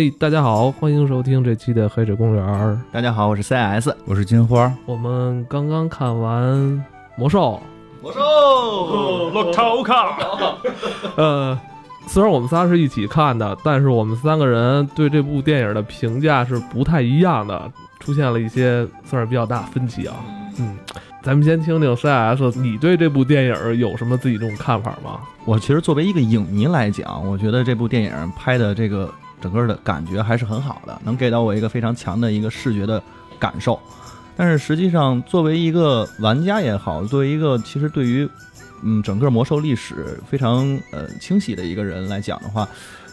哎，大家好，欢迎收听这期的《黑水公园》。大家好，我是 CS，我是金花。我们刚刚看完《魔兽》，魔兽，洛头卡。呃，虽然我们仨是一起看的，但是我们三个人对这部电影的评价是不太一样的，出现了一些算是比较大分歧啊。嗯，咱们先听听 CS，你对这部电影有什么自己这种看法吗？我其实作为一个影迷来讲，我觉得这部电影拍的这个。整个的感觉还是很好的，能给到我一个非常强的一个视觉的感受。但是实际上，作为一个玩家也好，作为一个其实对于嗯整个魔兽历史非常呃清晰的一个人来讲的话，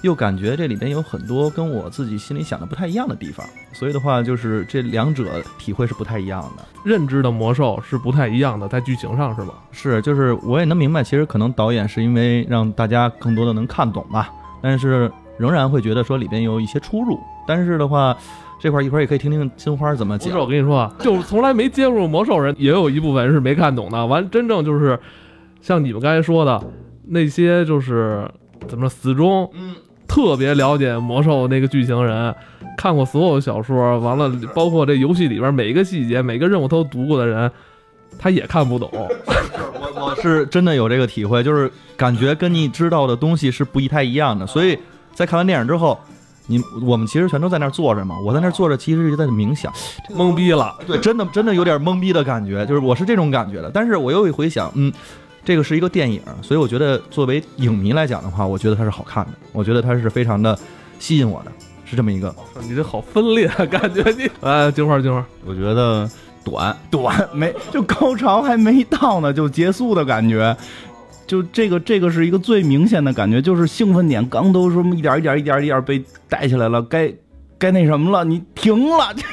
又感觉这里边有很多跟我自己心里想的不太一样的地方。所以的话，就是这两者体会是不太一样的，认知的魔兽是不太一样的，在剧情上是吧？是，就是我也能明白，其实可能导演是因为让大家更多的能看懂吧，但是。仍然会觉得说里边有一些出入，但是的话，这块一会儿也可以听听金花怎么讲。我跟你说啊，就从来没接触魔兽人，也有一部分是没看懂的。完，真正就是像你们刚才说的那些，就是怎么说，死忠，嗯，特别了解魔兽那个剧情人，看过所有小说，完了，包括这游戏里边每一个细节、每个任务都读过的人，他也看不懂。我我是真的有这个体会，就是感觉跟你知道的东西是不一太一样的，所以。在看完电影之后，你我们其实全都在那儿坐着嘛。我在那儿坐着，其实是在冥想，懵逼了。对，真的真的有点懵逼的感觉，就是我是这种感觉的。但是我又一回想，嗯，这个是一个电影，所以我觉得作为影迷来讲的话，我觉得它是好看的，我觉得它是非常的吸引我的，是这么一个。你这好分裂感觉，你 哎，金花金花，我觉得短 短 没就高潮还没到呢就结束的感觉。就这个，这个是一个最明显的感觉，就是兴奋点刚都说一点一点一点一点被带起来了，该该那什么了，你停了。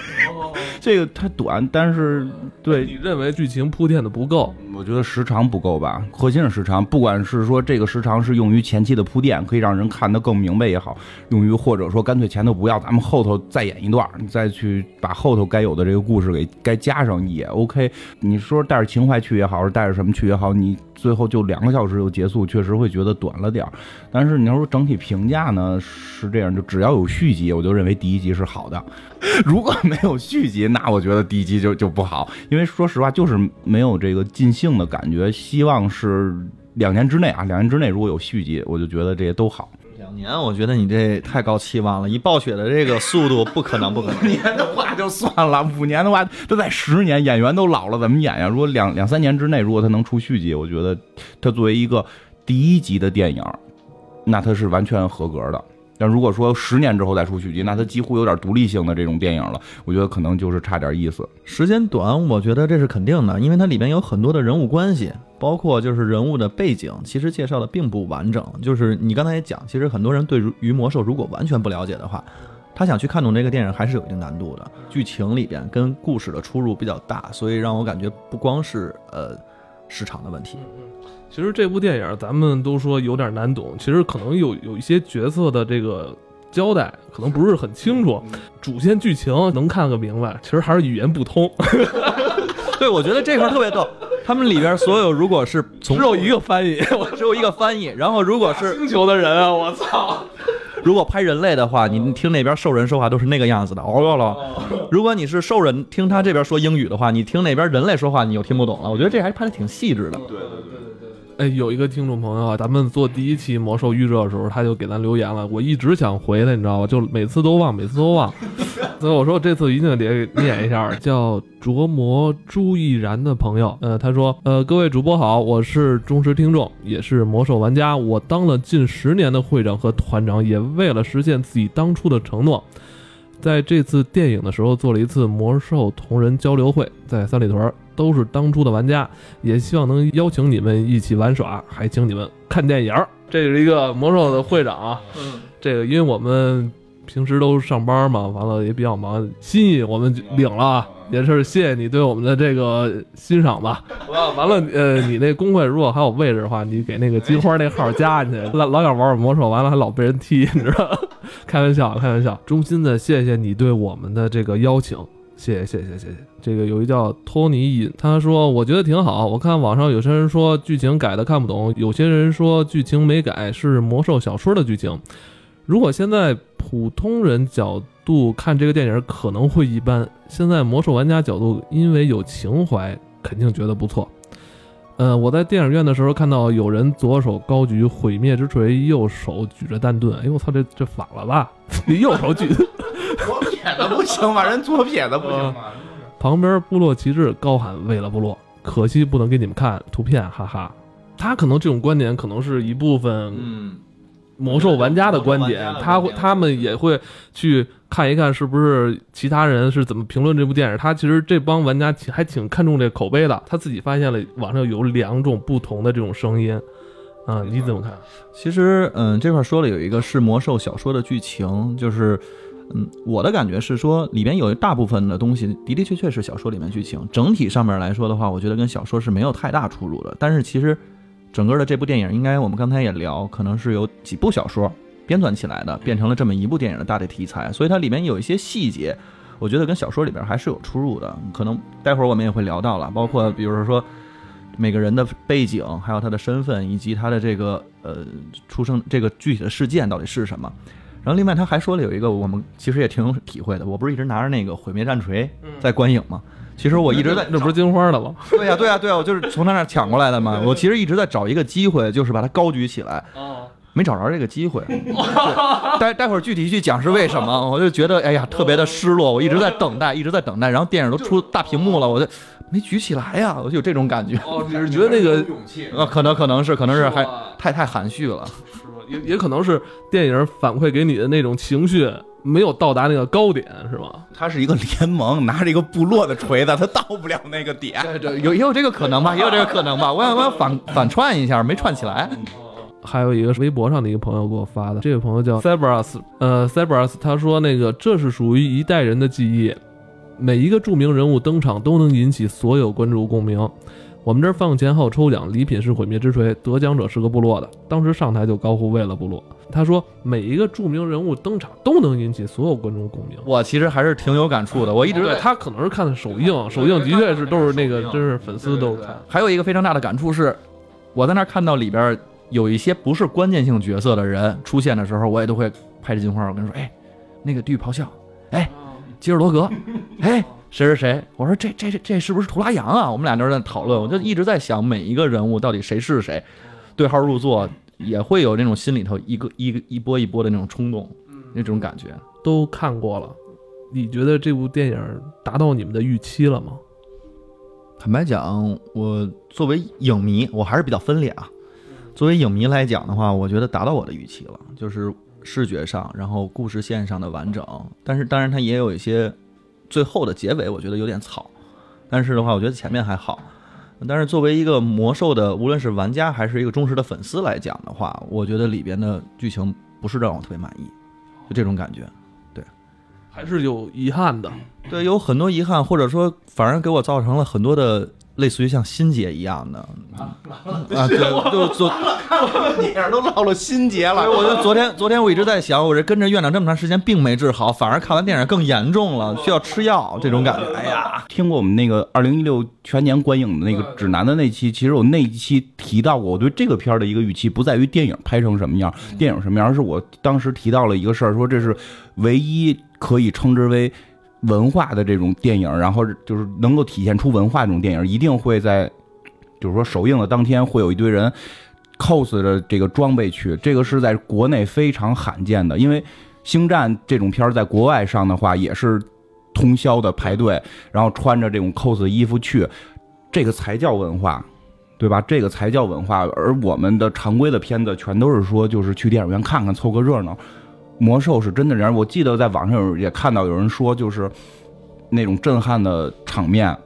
这个太短，但是对你认为剧情铺垫的不够？我觉得时长不够吧，核心是时长。不管是说这个时长是用于前期的铺垫，可以让人看得更明白也好，用于或者说干脆前头不要，咱们后头再演一段，你再去把后头该有的这个故事给该加上也 OK。你说带着情怀去也好，是带着什么去也好，你最后就两个小时就结束，确实会觉得短了点儿。但是你要说整体评价呢，是这样，就只要有续集，我就认为第一集是好的。如果没有续集，那我觉得第一集就 就不好，因为说实话就是没有这个尽兴的感觉。希望是两年之内啊，两年之内如果有续集，我就觉得这些都好。两年，我觉得你这太高期望了。以暴雪的这个速度，不可能，不可能。五年的话就算了，五年的话都在十年，演员都老了，怎么演呀？如果两两三年之内，如果他能出续集，我觉得他作为一个第一集的电影，那他是完全合格的。但如果说十年之后再出续集，那它几乎有点独立性的这种电影了，我觉得可能就是差点意思。时间短，我觉得这是肯定的，因为它里边有很多的人物关系，包括就是人物的背景，其实介绍的并不完整。就是你刚才也讲，其实很多人对于魔兽如果完全不了解的话，他想去看懂这个电影还是有一定难度的。剧情里边跟故事的出入比较大，所以让我感觉不光是呃市场的问题。其实这部电影咱们都说有点难懂，其实可能有有一些角色的这个交代可能不是很清楚，主线剧情能看个明白，其实还是语言不通。对，我觉得这块特别逗，他们里边所有如果是只有一个翻译，我 只有一个翻译，然后如果是星球的人啊，我操！如果拍人类的话，你听那边兽人说话都是那个样子的，哦哟了。如果你是兽人，听他这边说英语的话，你听那边人类说话，你又听不懂了。我觉得这还拍的挺细致的。对对对。哎，有一个听众朋友啊，咱们做第一期魔兽预热的时候，他就给咱留言了。我一直想回他，你知道吧？就每次都忘，每次都忘。所以我说这次一定得念一下。叫琢磨朱毅然的朋友，呃，他说，呃，各位主播好，我是忠实听众，也是魔兽玩家。我当了近十年的会长和团长，也为了实现自己当初的承诺，在这次电影的时候做了一次魔兽同人交流会，在三里屯。都是当初的玩家，也希望能邀请你们一起玩耍，还请你们看电影。这是一个魔兽的会长啊，嗯，这个因为我们平时都上班嘛，完了也比较忙，心意我们领了，也是谢谢你对我们的这个欣赏吧。完了，呃，你那公会如果还有位置的话，你给那个金花那号加进去，老老想玩玩魔兽，完了还老被人踢，你知道？开玩笑，开玩笑，衷心的谢谢你对我们的这个邀请。谢谢谢谢谢谢，这个有一叫托尼尹，他说我觉得挺好。我看网上有些人说剧情改的看不懂，有些人说剧情没改是魔兽小说的剧情。如果现在普通人角度看这个电影可能会一般，现在魔兽玩家角度因为有情怀，肯定觉得不错。呃，我在电影院的时候看到有人左手高举毁灭之锤，右手举着弹盾。哎呦我操，这这反了吧？你 右手举，左撇子不行吗？人左撇子不行吗？旁边部落旗帜高喊为了部落，可惜不能给你们看图片，哈哈。他可能这种观点可能是一部分嗯，魔兽玩家的观点他会他们也会去看一看是不是其他人是怎么评论这部电影。他其实这帮玩家挺还挺看重这口碑的，他自己发现了网上有两种不同的这种声音。啊、你怎么看？其实，嗯，这块说了有一个是魔兽小说的剧情，就是，嗯，我的感觉是说里边有一大部分的东西的的确确是小说里面剧情，整体上面来说的话，我觉得跟小说是没有太大出入的。但是其实整个的这部电影，应该我们刚才也聊，可能是有几部小说编纂起来的，变成了这么一部电影的大的题材，所以它里面有一些细节，我觉得跟小说里边还是有出入的。可能待会儿我们也会聊到了，包括比如说。每个人的背景，还有他的身份，以及他的这个呃出生这个具体的事件到底是什么。然后另外他还说了有一个我们其实也挺有体会的，我不是一直拿着那个毁灭战锤在观影吗？其实我一直在那不是金花的吗？对呀、对呀、对呀、我就是从他那儿抢过来的嘛。我其实一直在找一个机会，就是把它高举起来，哦，没找着这个机会。待待会儿具体去讲是为什么，我就觉得哎呀特别的失落，我一直在等待，一直在等待，然后电影都出大屏幕了，我就没举起来呀，我就有这种感觉。哦，你是觉得那个勇气啊，可能可能是可能是还太太含蓄了。是吧也也可能是电影反馈给你的那种情绪没有到达那个高点，是吧？他是一个联盟，拿着一个部落的锤子，他到不了那个点。对对，有也有这个可能吧，也有这个可能吧。我想我想反反串一下，没串起来。还有一个微博上的一个朋友给我发的，这位朋友叫 Cyberus，呃，Cyberus，他说那个这是属于一代人的记忆，每一个著名人物登场都能引起所有观众共鸣。我们这儿放前后抽奖，礼品是毁灭之锤，得奖者是个部落的，当时上台就高呼为了部落。他说每一个著名人物登场都能引起所有观众共鸣。我其实还是挺有感触的，我一直对。他可能是看的首映，首映的确是都是那个，真是粉丝都看。还有一个非常大的感触是，我在那儿看到里边有一些不是关键性角色的人出现的时候，我也都会拍着金花，我跟他说，哎，那个地狱咆哮，哎，吉尔罗格，哎，谁谁谁，我说这这这这是不是图拉扬啊？我们俩就在讨论，我就一直在想每一个人物到底谁是谁，对号入座，也会有那种心里头一个一个一波一波的那种冲动，那种感觉。都看过了，你觉得这部电影达到你们的预期了吗？坦白讲，我作为影迷，我还是比较分裂啊。作为影迷来讲的话，我觉得达到我的预期了，就是视觉上，然后故事线上的完整。但是当然它也有一些最后的结尾，我觉得有点草。但是的话，我觉得前面还好。但是作为一个魔兽的，无论是玩家还是一个忠实的粉丝来讲的话，我觉得里边的剧情不是让我特别满意，就这种感觉。对还是有遗憾的？对，有很多遗憾，或者说反而给我造成了很多的类似于像心结一样的。啊，对，就昨看了电影都落了心结了。我就昨天昨天我一直在想，我这跟着院长这么长时间并没治好，反而看完电影更严重了，需要吃药这种感觉。哎呀，听过我们那个二零一六全年观影的那个指南的那期，其实我那一期提到过，我对这个片儿的一个预期不在于电影拍成什么样，电影什么样，而是我当时提到了一个事儿，说这是唯一可以称之为文化的这种电影，然后就是能够体现出文化这种电影，一定会在就是说首映的当天会有一堆人 cos 着这个装备去，这个是在国内非常罕见的，因为。星战这种片儿在国外上的话，也是通宵的排队，然后穿着这种 cos 的衣服去，这个才叫文化，对吧？这个才叫文化。而我们的常规的片子全都是说，就是去电影院看看，凑个热闹。魔兽是真的人，我记得在网上有也看到有人说，就是那种震撼的场面。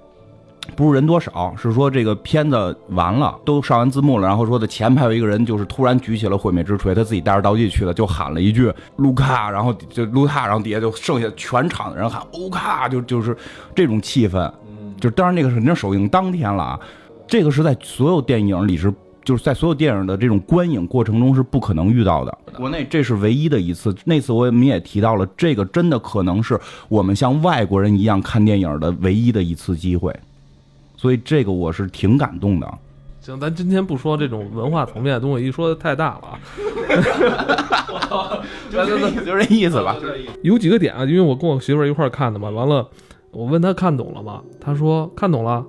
不是人多少，是说这个片子完了，都上完字幕了，然后说的前排有一个人，就是突然举起了毁灭之锤，他自己带着道具去了，就喊了一句“卢卡”，然后就卢卡，然后底下就剩下全场的人喊“欧卡”，就就是这种气氛。就当然那个是人家首映当天了啊，这个是在所有电影里是。就是在所有电影的这种观影过程中是不可能遇到的，国内这是唯一的一次。那次我们也提到了，这个真的可能是我们像外国人一样看电影的唯一的一次机会。所以这个我是挺感动的。行，咱今天不说这种文化层面的东西，一说太大了啊。就这意思，就这意思吧。有几个点啊，因为我跟我媳妇儿一块儿看的嘛，完了我问她看懂了吗？她说看懂了。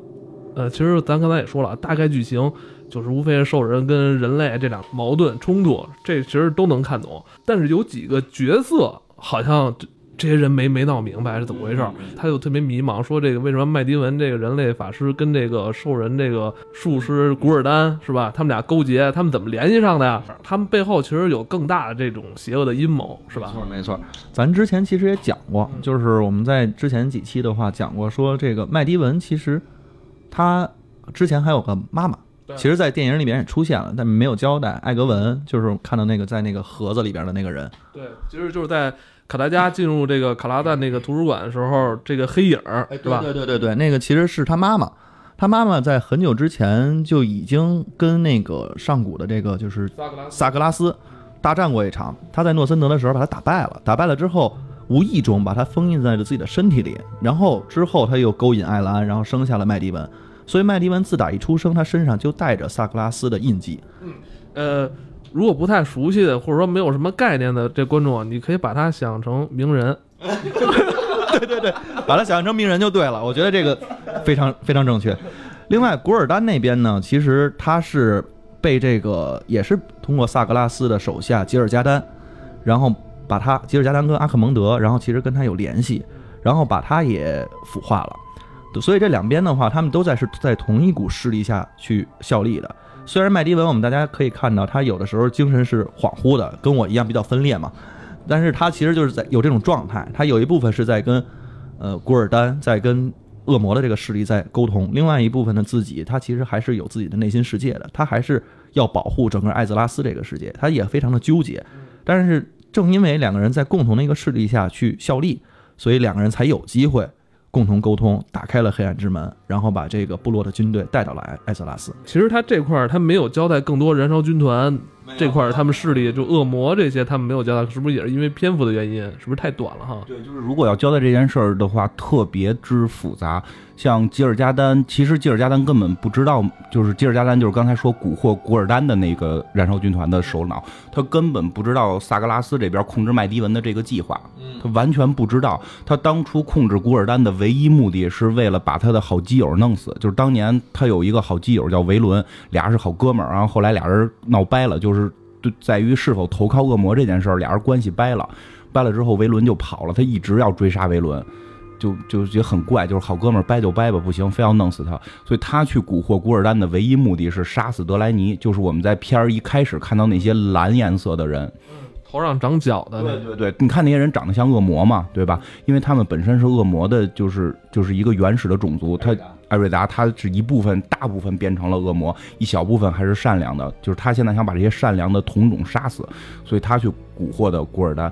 呃，其实咱刚才也说了，大概剧情就是无非是兽人跟人类这俩矛盾冲突，这其实都能看懂。但是有几个角色好像这这些人没没闹明白是怎么回事儿，他就特别迷茫，说这个为什么麦迪文这个人类法师跟这个兽人这个术师古尔丹是吧？他们俩勾结，他们怎么联系上的呀？他们背后其实有更大的这种邪恶的阴谋是吧？没错，没错。咱之前其实也讲过，就是我们在之前几期的话讲过，说这个麦迪文其实他之前还有个妈妈，对其实，在电影里面也出现了，但没有交代。艾格文就是看到那个在那个盒子里边的那个人，对，其实就是在卡达加进入这个卡拉赞那个图书馆的时候，这个黑影儿，对吧？对对对对，那个其实是他妈妈。他妈妈在很久之前就已经跟那个上古的这个就是萨格拉斯萨格拉斯大战过一场。他在诺森德的时候把他打败了，打败了之后，无意中把他封印在了自己的身体里。然后之后他又勾引艾兰，然后生下了麦迪文。所以麦迪文自打一出生，他身上就带着萨格拉斯的印记。嗯呃，如果不太熟悉的，或者说没有什么概念的这观众啊，你可以把他想成名人。对对对把他想象成名人就对了。我觉得这个 非常非常正确。另外，古尔丹那边呢，其实他是被这个也是通过萨格拉斯的手下吉尔加丹，然后把他吉尔加丹跟阿克蒙德，然后其实跟他有联系，然后把他也腐化了。所以这两边的话，他们都在是在同一股势力下去效力的。虽然麦迪文，我们大家可以看到他有的时候精神是恍惚的，跟我一样比较分裂嘛，但是他其实就是在有这种状态，他有一部分是在跟呃古尔丹在跟恶魔的这个势力在沟通，另外一部分的自己他其实还是有自己的内心世界的，他还是要保护整个艾泽拉斯这个世界，他也非常的纠结。但是正因为两个人在共同的一个势力下去效力，所以两个人才有机会共同沟通，打开了黑暗之门，然后把这个部落的军队带到了艾艾泽拉斯。其实他这块儿他没有交代更多燃烧军团这块儿他们势力，就恶魔这些他们没有交代，是不是也是因为篇幅的原因？是不是太短了哈？对，就是如果要交代这件事儿的话，特别之复杂。像吉尔加丹，其实吉尔加丹根本不知道，就是吉尔加丹就是刚才说蛊惑古尔丹的那个燃烧军团的首脑，他根本不知道萨格拉斯这边控制麦迪文的这个计划，他完全不知道。他当初控制古尔丹的唯一目的是为了把他的好基友弄死，就是当年他有一个好基友叫维伦，俩人是好哥们儿，然后后来俩人闹掰了，就是对在于是否投靠恶魔这件事儿，俩人关系掰了。掰了之后，维伦就跑了，他一直要追杀维伦，就就觉得很怪，就是好哥们儿掰就掰吧，不行，非要弄死他。所以他去蛊惑古尔丹的唯一目的是杀死德莱尼，就是我们在片儿一开始看到那些蓝颜色的人。头上长角的对对对，你看那些人长得像恶魔嘛，对吧？因为他们本身是恶魔的，就是就是一个原始的种族。他艾瑞达他是一部分，大部分变成了恶魔，一小部分还是善良的。就是他现在想把这些善良的同种杀死，所以他去蛊惑的古尔丹。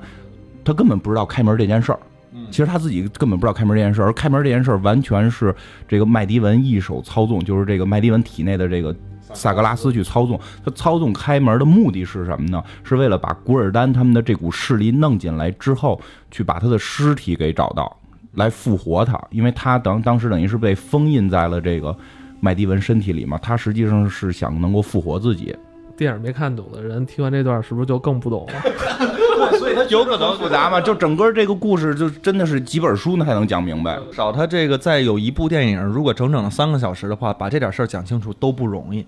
他根本不知道开门这件事儿，其实他自己根本不知道开门这件事，而开门这件事完全是这个麦迪文一手操纵，就是这个麦迪文体内的这个萨格拉斯去操纵。他操纵开门的目的是什么呢？是为了把古尔丹他们的这股势力弄进来之后，去把他的尸体给找到，来复活他，因为他当当时等于是被封印在了这个麦迪文身体里嘛，他实际上是想能够复活自己。电影没看懂的人，听完这段是不是就更不懂了？所以他有可能复杂嘛？就整个这个故事，就真的是几本书呢才能讲明白。少他这个再有一部电影，如果整整三个小时的话，把这点事儿讲清楚都不容易。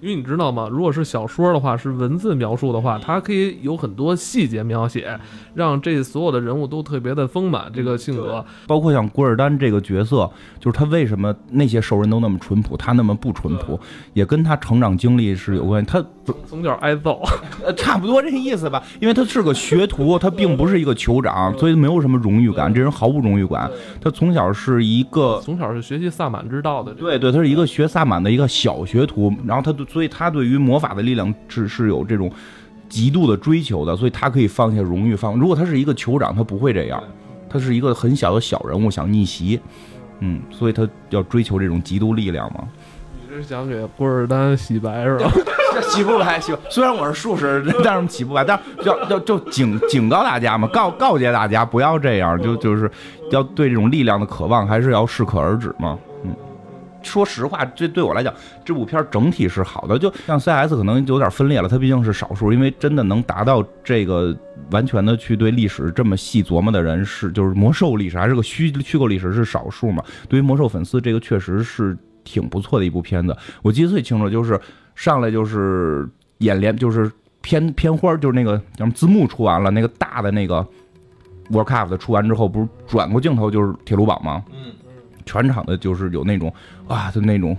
因为你知道吗？如果是小说的话，是文字描述的话，它可以有很多细节描写，让这所有的人物都特别的丰满。这个性格，包括像古尔丹这个角色，就是他为什么那些兽人都那么淳朴，他那么不淳朴，也跟他成长经历是有关系。他从小挨揍，呃，差不多这意思吧。因为他是个学徒，他并不是一个酋长，所以没有什么荣誉感。这人毫无荣誉感。他从小是一个，从小是学习萨满之道的。对对，他是一个学萨满的一个小学徒，然后他对，所以他对于魔法的力量是是有这种极度的追求的，所以他可以放下荣誉放。如果他是一个酋长，他不会这样，他是一个很小的小人物，想逆袭，嗯，所以他要追求这种极度力量嘛。你是想给古尔丹洗白是吧？洗不白，洗不。虽然我是术士，但是洗不白。但是要要就警警告大家嘛，告告诫大家不要这样，就就是要对这种力量的渴望还是要适可而止嘛。说实话，这对我来讲，这部片整体是好的。就像 CS 可能有点分裂了，它毕竟是少数，因为真的能达到这个完全的去对历史这么细琢磨的人是，就是魔兽历史还是个虚虚构历史是少数嘛。对于魔兽粉丝，这个确实是挺不错的一部片子。我记得最清楚就是上来就是演连就是片片花，就是那个叫什么字幕出完了，那个大的那个 Warcraft 出完之后，不是转过镜头就是铁路堡吗？嗯，全场的就是有那种啊，就那种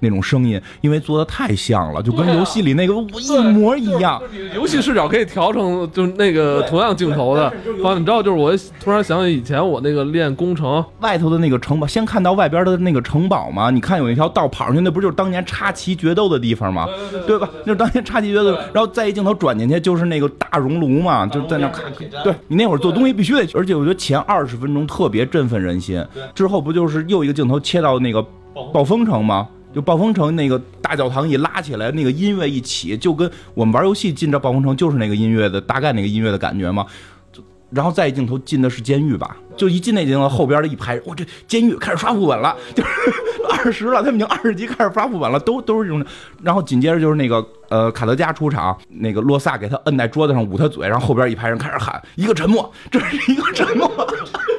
那种声音，因为做的太像了，就跟游戏里那个一模一样。你游戏视角可以调成就是那个同样镜头的。你知道，就是我突然想起以前我那个练工程，外头的那个城堡，先看到外边的那个城堡嘛，你看有一条道跑上去，那不就是当年插旗决斗的地方吗？对吧？那是当年插旗决斗，然后再一镜头转进去就是那个大熔炉嘛，就在那看。对你那会儿做东西必须得，而且我觉得前二十分钟特别振奋人心，之后不就是又一个镜头切到那个暴风城吗？就暴风城那个大教堂一拉起来，那个音乐一起，就跟我们玩游戏进这暴风城就是那个音乐的大概那个音乐的感觉嘛。就然后再一镜头进的是监狱吧，就一进那镜头后边的一排，哇，这监狱开始刷副本了，就是 二十了，他们已经二十级开始刷副本了，都都是这种。然后紧接着就是那个呃卡德加出场，那个洛萨给他摁在桌子上捂他嘴，然后后边一排人开始喊一个沉默，这是一个沉默。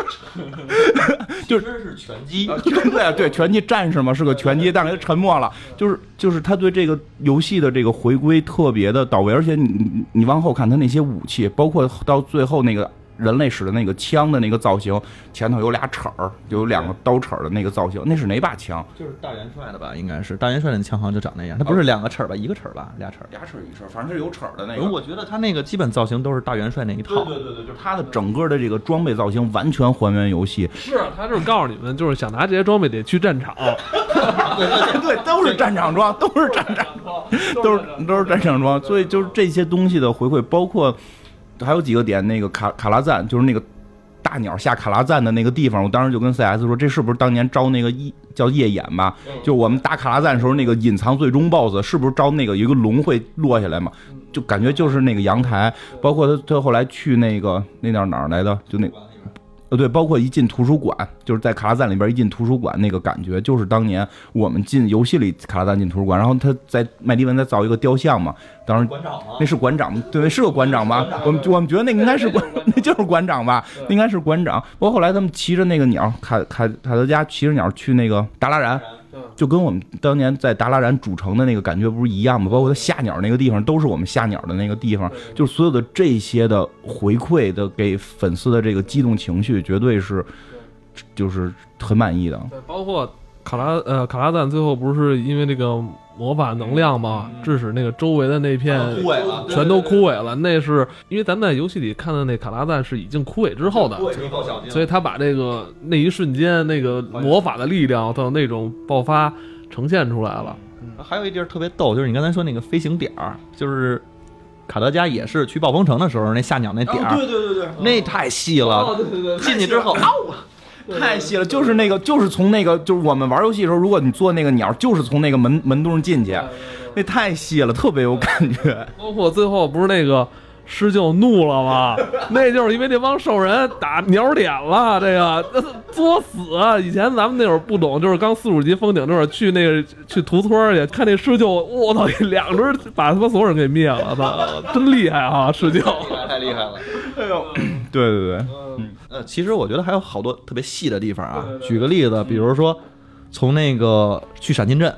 就是是拳击。啊，对啊，对，拳击战士嘛，是个拳击，但是他沉默了，就是就是他对这个游戏的这个回归特别的到位，而且你你你往后看他那些武器，包括到最后那个人类使的那个枪的那个造型，前头有俩齿儿，有两个刀齿儿的那个造型，那是哪把枪？就是大元帅的吧？应该是大元帅的枪好像就长那样，它不是两个齿儿吧？一个齿儿吧？俩齿儿。俩齿儿一齿儿，反正是有齿儿的那个。我觉得他那个基本造型都是大元帅那一套。对对对对，就是他的整个的这个装备造型完全还原游戏，是他就是告诉你们，就是想拿这些装备得去战场，对，都是战场装，都是战场装，都是都是战场装，所以就是这些东西的回馈，包括还有几个点，那个卡卡拉赞，就是那个大鸟下卡拉赞的那个地方，我当时就跟 CS 说，这是不是当年招那个一叫夜眼吧？就我们打卡拉赞的时候，那个隐藏最终 BOSS 是不是招那个有一个龙会落下来嘛？就感觉就是那个阳台，包括他他后来去那个那叫哪儿来的，就那呃，对，包括一进图书馆，就是在卡拉赞里边一进图书馆那个感觉，就是当年我们进游戏里卡拉赞进图书馆，然后他在麦迪文再造一个雕像嘛，当时馆长吗那是馆长，对，是个馆长吧？我们我们觉得那应该是馆，那就是馆长吧？那应该是馆长。包括后来他们骑着那个鸟，卡卡卡德加骑着鸟去那个达拉然，就跟我们当年在达拉然主城的那个感觉不是一样吗？包括他下鸟那个地方，都是我们下鸟的那个地方，就是所有的这些的回馈的给粉丝的这个激动情绪，绝对是就是很满意的。对，包括卡拉呃卡拉赞最后不是因为这个魔法能量嘛，致使那个周围的那片枯萎了全都枯萎了。那是因为咱们在游戏里看的那卡拉赞是已经枯萎之后的，所以他把这个那一瞬间那个魔法的力量的那种爆发呈现出来了。还有一地儿特别逗，就是你刚才说那个飞行点儿，就是卡德加也是去暴风城的时候那下鸟那点儿，对对对对，那太细了。对对对进去之后，啊，太细了，就是那个，就是从那个，就是我们玩游戏的时候，如果你做那个鸟，就是从那个门门洞进去，那太细了，特别有感觉。包括最后不是那个狮鹫怒了吗？那就是因为那帮兽人打鸟脸了，这个作死啊！以前咱们那会儿不懂，就是刚四五级封顶那会儿去那个去屠村儿去，看那狮鹫，我操，两只把他妈所有人给灭了，操，真厉害啊！狮鹫，太厉害了。哎呦，对对对，嗯呃，其实我觉得还有好多特别细的地方啊。举个例子，比如说从那个去闪金镇，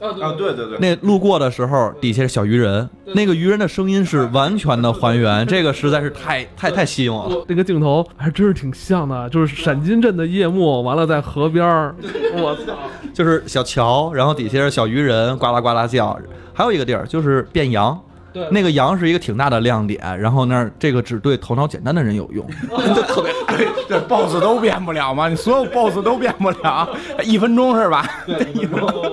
啊，对对对，那路过的时候，底下是小鱼人，那个鱼人的声音是完全的还原，这个实在是太太太吸引我了。那个镜头还真是挺像的，就是闪金镇的夜幕，完了在河边儿，我操！就是小桥，然后底下是小鱼人呱啦呱啦叫。还有一个地儿就是变羊，对那个羊是一个挺大的亮点，然后那儿这个只对头脑简单的人有用，就特别这 BOSS 都变不了嘛？你所有 BOSS 都变不了，一分钟是吧？一分钟。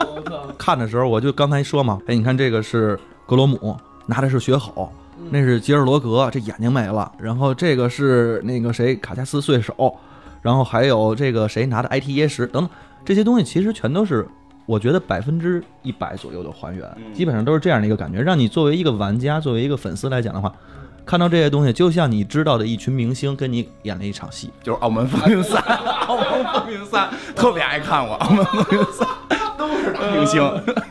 看的时候，我就刚才说嘛，哎，你看这个是格罗姆，拿的是血吼，那是吉尔罗格，这眼睛没了。然后这个是那个谁卡加斯碎手，然后还有这个谁拿的 IT 椰石等等，这些东西其实全都是我觉得百分之一百左右的还原，基本上都是这样的一个感觉，让你作为一个玩家，作为一个粉丝来讲的话。看到这些东西，就像你知道的一群明星跟你演了一场戏，就是《澳门风云三》，《澳门风云三》特别爱看我，《澳门风云三》都 都是大明星。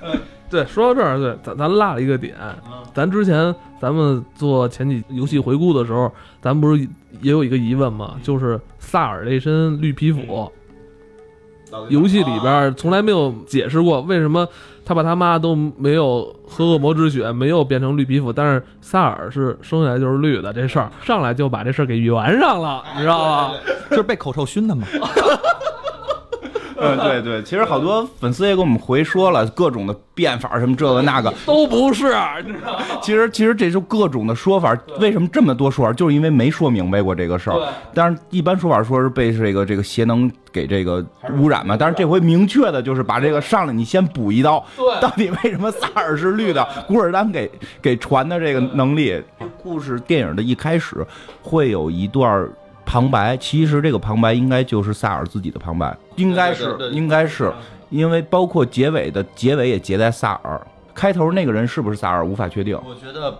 对，说到这儿，对，咱咱落了一个点，咱之前咱们做前几游戏回顾的时候，咱不是也有一个疑问吗？就是萨尔这身绿皮肤，游戏里边从来没有解释过为什么他爸他妈都没有喝恶魔之血，没有变成绿皮肤，但是萨尔是生下来就是绿的，这事儿上来就把这事儿给圆上了，你知道吗？就是被口臭熏的嘛。嗯，对对，其实好多粉丝也给我们回说了各种的变法，什么这个那个，都不是，你知道吗？其实其实这就各种的说法。为什么这么多说法？就是因为没说明白过这个事儿。但是一般说法说是被这个这个邪能给这个污染嘛。但是这回明确的就是把这个上来你先补一刀。对，到底为什么萨尔是绿的？古尔丹给给传的这个能力。故事电影的一开始会有一段。旁白其实这个旁白应该就是萨尔自己的旁白，应该是应该是，因为包括结尾的结尾也结在萨尔，开头那个人是不是萨尔无法确定。我觉得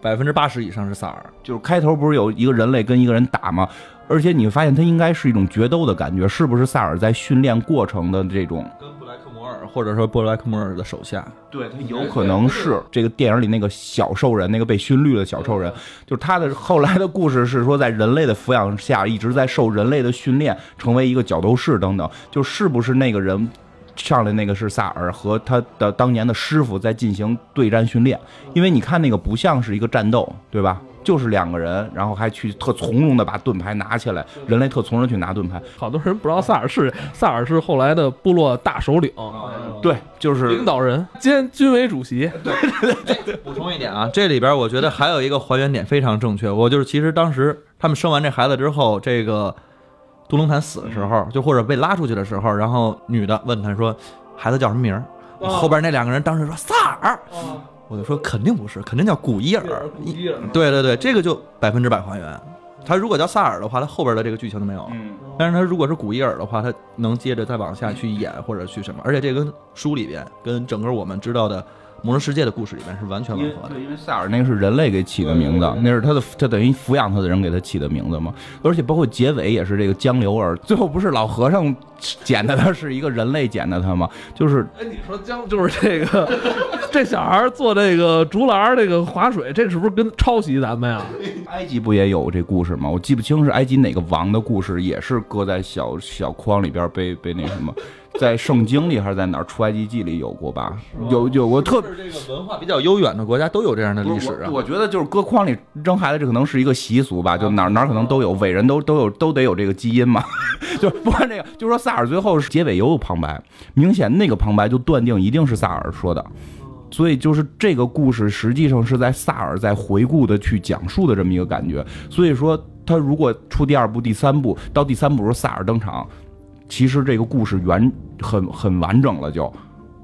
百分之八十以上是萨尔，就是开头不是有一个人类跟一个人打吗？而且你会发现他应该是一种决斗的感觉，是不是萨尔在训练过程的这种？或者说布莱克莫尔的手下，对他有可能是这个电影里那个小兽人，那个被熏绿的小兽人，就是他的后来的故事是说，在人类的抚养下，一直在受人类的训练，成为一个角斗士等等，就是不是那个人上来那个是萨尔和他的当年的师傅在进行对战训练，因为你看那个不像是一个战斗，对吧？就是两个人，然后还去特从容的把盾牌拿起来，人类特从容去拿盾牌。好多人不知道萨尔是萨尔是后来的部落大首领，对，就是领导人兼军委主席。对 对对。补充一点啊，这里边我觉得还有一个还原点非常正确。我就是其实当时他们生完这孩子之后，这个杜隆坦死的时候，就或者被拉出去的时候，然后女的问他说：“孩子叫什么名？”后边那两个人当时说：“萨尔。”我就说肯定不是，肯定叫古伊尔。古伊尔，对对对，这个就百分之百还原。他如果叫萨尔的话，他后边的这个剧情都没有。嗯。但是他如果是古伊尔的话，他能接着再往下去演或者去什么，而且这跟书里边跟整个我们知道的。魔兽世界的故事里面是完全吻合的，对，因为塞尔那个是人类给起的名字，那是他的，他等于抚养他的人给他起的名字嘛。而且包括结尾也是这个江流儿，最后不是老和尚捡的他，是一个人类捡的他吗？就是，哎，你说江就是这个，这小孩做这个竹篮这个划水，这是不是跟抄袭咱们呀？埃及不也有这故事吗？我记不清是埃及哪个王的故事，也是搁在小小筐里边被被那什么。在圣经里还是在哪儿？出埃及记里有过吧？有有过特这个文化比较悠远的国家都有这样的历史啊。我觉得就是搁筐里扔孩子，这可能是一个习俗吧。就哪哪可能都有伟人都都有都得有这个基因嘛。就不管这个，就说萨尔最后结尾也有旁白，明显那个旁白就断定一定是萨尔说的。所以就是这个故事实际上是在萨尔在回顾的去讲述的这么一个感觉。所以说他如果出第二部、第三部，到第三部时候萨尔登场。其实这个故事原很很完整了，就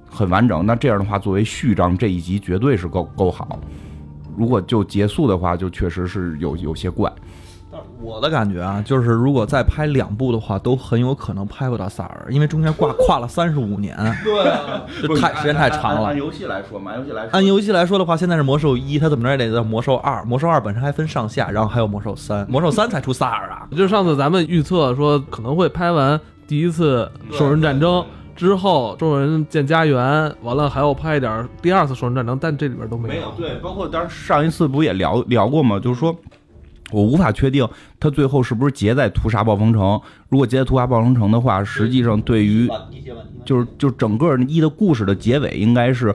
很完整。那这样的话，作为序章，这一集绝对是够够好。如果就结束的话，就确实是有有些怪。我的感觉啊，就是如果再拍两部的话，都很有可能拍不到萨尔，因为中间挂跨了三十五年，对，太时间太长了。按游戏来说嘛，游戏来说，按游戏来说的话，现在是魔兽一，它怎么着也得到魔兽二，魔兽二本身还分上下，然后还有魔兽三，魔兽三才出萨尔啊。就上次咱们预测说可能会拍完第一次兽人战争之后，兽人建家园，完了还要拍一点第二次兽人战争，但这里边都没有。没有对，包括当时上一次不也聊聊过吗？就是说。我无法确定他最后是不是结在屠杀暴风城。如果结在屠杀暴风城的话，实际上对于就是就整个一的故事的结尾，应该是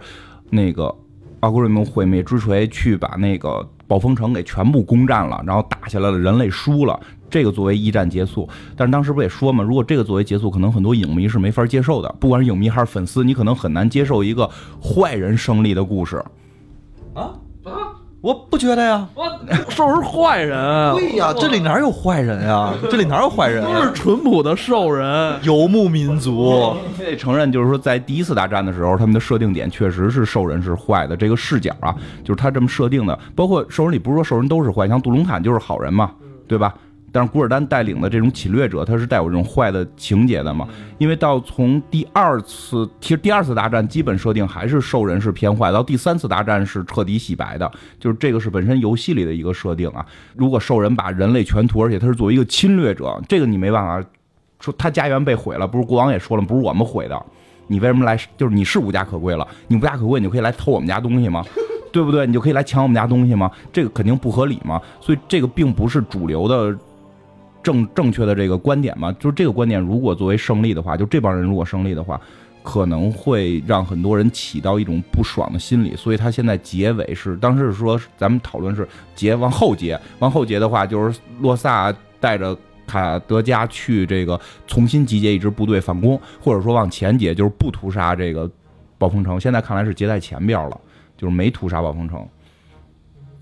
那个奥古瑞蒙毁灭之锤去把那个暴风城给全部攻占了，然后打下来了，人类输了，这个作为一战结束。但是当时不也说嘛，如果这个作为结束，可能很多影迷是没法接受的，不管是影迷还是粉丝，你可能很难接受一个坏人胜利的故事啊啊。我不觉得呀，兽人 坏人。对呀，这里哪有坏人呀？这里哪有坏人？都是淳朴的兽人，游牧民族。你得承认，就是说，在第一次大战的时候，他们的设定点确实是兽人是坏的。这个视角啊，就是他这么设定的。包括兽人里不是说兽人都是坏，像杜隆坦就是好人嘛，对吧？但是古尔丹带领的这种侵略者，他是带有这种坏的情节的嘛？因为到从第二次，其实第二次大战基本设定还是兽人是偏坏，到第三次大战是彻底洗白的，就是这个是本身游戏里的一个设定啊。如果兽人把人类全屠，而且他是作为一个侵略者，这个你没办法说他家园被毁了，不是国王也说了，不是我们毁的。你为什么来？就是你是无家可归了，你无家可归，你就可以来偷我们家东西吗？对不对？你就可以来抢我们家东西吗？这个肯定不合理嘛。所以这个并不是主流的正正确的这个观点嘛。就是这个观点，如果作为胜利的话，就这帮人如果胜利的话，可能会让很多人起到一种不爽的心理。所以他现在结尾是，当时是说咱们讨论是结往后结，往后结的话，就是洛萨带着。卡德加去这个重新集结一支部队反攻，或者说往前结，就是不屠杀这个暴风城。现在看来是结在前边了，就是没屠杀暴风城。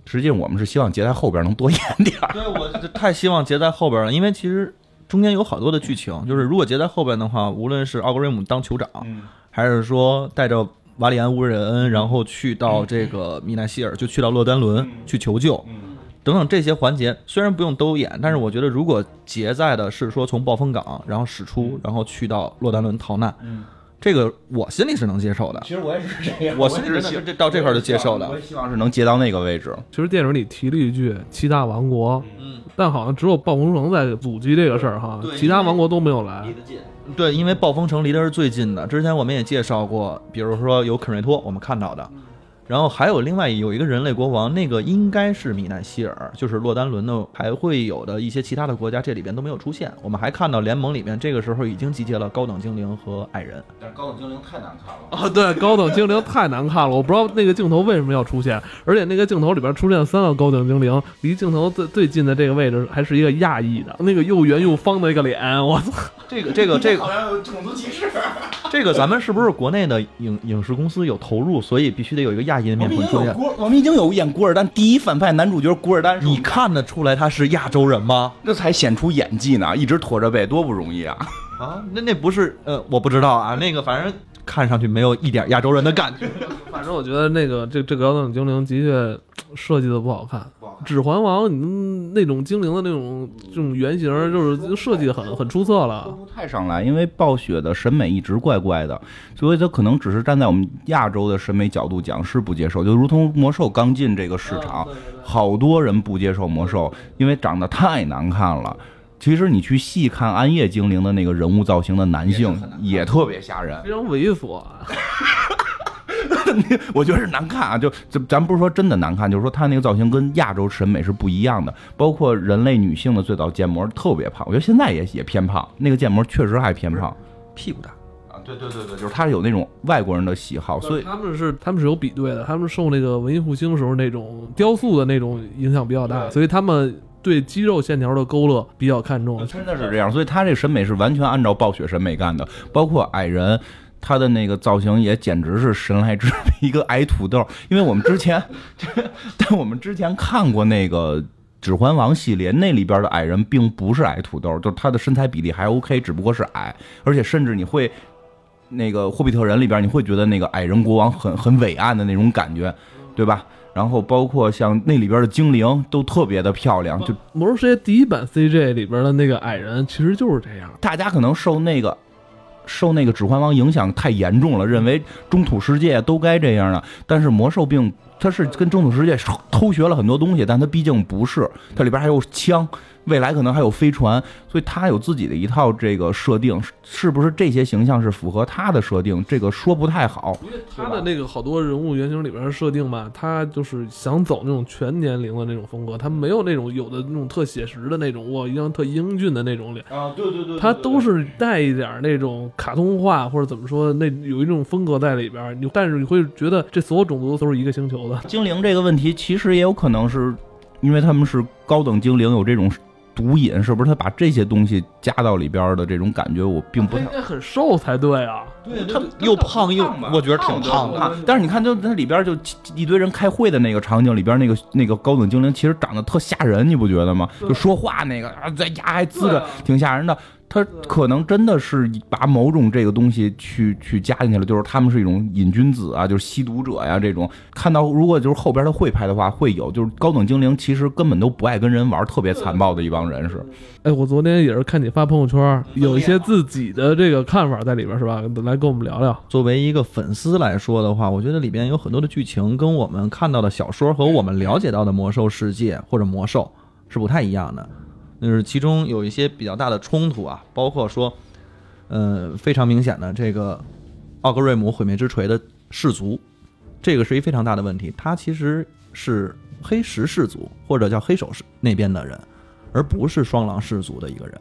实际上我们是希望结在后边能多演点儿。对，我太希望结在后边了，因为其实中间有好多的剧情，就是如果结在后边的话，无论是奥格瑞姆当酋长，还是说带着瓦里安乌瑞恩，然后去到这个米奈希尔，就去到洛丹伦去求救。等等这些环节虽然不用都演，但是我觉得如果结在的是说从暴风港然后驶出，然后去到洛丹伦逃难，这个我心里是能接受的。其实我也是这样，我心里真的是这到这块就接受的。我也希望是能接到那个位置。其实电影里提了一句七大王国，嗯，但好像只有暴风城在阻击这个事儿哈，其他王国都没有来。对，因为暴风城离的是最近的。之前我们也介绍过，比如说有肯瑞托，我们看到的。然后还有另外有一个人类国王，那个应该是米奈希尔，就是洛丹伦的，还会有的一些其他的国家，这里边都没有出现。我们还看到联盟里面这个时候已经集结了高等精灵和矮人，但是高等精灵太难看了啊！对，高等精灵太难看了，我不知道那个镜头为什么要出现，而且那个镜头里边出现三个高等精灵，离镜头最最近的这个位置还是一个亚裔的，那个又圆又方的一个脸，我操！这个这个这个好像有种族歧视。这个咱们是不是国内的影影视公司有投入，所以必须得有一个亚裔的面孔出现？我们已经有演古尔丹第一反派男主角古尔丹，你看得出来他是亚洲人吗？这才显出演技呢，一直驼着背多不容易啊！啊，那那不是呃，我不知道啊，那个反正看上去没有一点亚洲人的感觉。反正我觉得那个这这个高等精灵的确设计的不好看。指环王，你那种精灵的那种这种原型，就是设计的很很出色了。不太上来，因为暴雪的审美一直怪怪的，所以它可能只是站在我们亚洲的审美角度讲是不接受。就如同魔兽刚进这个市场，好多人不接受魔兽，因为长得太难看了。其实你去细看暗夜精灵的那个人物造型的男性，也特别吓人，非常猥琐。我觉得是难看啊，就咱咱不是说真的难看，就是说他那个造型跟亚洲审美是不一样的。包括人类女性的最早建模特别胖，我觉得现在也也偏胖，那个建模确实还偏胖，屁股大啊。对对对对，就是他有那种外国人的喜好，所以他们是他们是有比对的，他们受那个文艺复兴时候那种雕塑的那种影响比较大，所以他们对肌肉线条的勾勒比较看重。真的是这样，所以他这审美是完全按照暴雪审美干的，包括矮人。他的那个造型也简直是神来之笔，一个矮土豆。因为我们之前，但我们之前看过那个《指环王》系列，那里边的矮人并不是矮土豆，就是他的身材比例还 OK，只不过是矮，而且甚至你会那个《霍比特人》里边，你会觉得那个矮人国王很 很伟岸的那种感觉，对吧？然后包括像那里边的精灵都特别的漂亮，就《魔兽世界》第一版 CJ 里边的那个矮人其实就是这样，大家可能受那个。受那个《指环王》影响太严重了，认为中土世界都该这样了。但是魔兽病它是跟中土世界偷学了很多东西，但他毕竟不是，它里边还有枪。未来可能还有飞船，所以他有自己的一套这个设定，是不是这些形象是符合他的设定？这个说不太好。因为他的那个好多人物原型里边的设定吧，他就是想走那种全年龄的那种风格，他没有那种有的那种特写实的那种，哇，一张特英俊的那种脸啊，对对对，他都是带一点那种卡通化或者怎么说，那有一种风格在里边。你但是你会觉得这所有种族都是一个星球的。精灵这个问题其实也有可能是因为他们是高等精灵，有这种。毒瘾是不是他把这些东西加到里边的这种感觉，我并不太。应该很瘦才对啊。对他又胖又，我觉得挺胖的。但是你看，就那里边就一堆人开会的那个场景里边，那个那个高等精灵其实长得特吓人，你不觉得吗？就说话那个啊，在牙还呲着，挺吓人的。他可能真的是把某种这个东西去去加进去了，就是他们是一种瘾君子啊，就是吸毒者呀这种。看到如果就是后边他会拍的话，会有就是高等精灵其实根本都不爱跟人玩，特别残暴的一帮人是。哎，我昨天也是看你发朋友圈，有一些自己的这个看法在里边是吧？来跟我们聊聊。作为一个粉丝来说的话，我觉得里边有很多的剧情跟我们看到的小说和我们了解到的魔兽世界或者魔兽是不太一样的。就是其中有一些比较大的冲突啊，包括说，呃，非常明显的这个奥格瑞姆毁灭之锤的氏族，这个是一非常大的问题。他其实是黑石氏族或者叫黑手氏那边的人，而不是双狼氏族的一个人。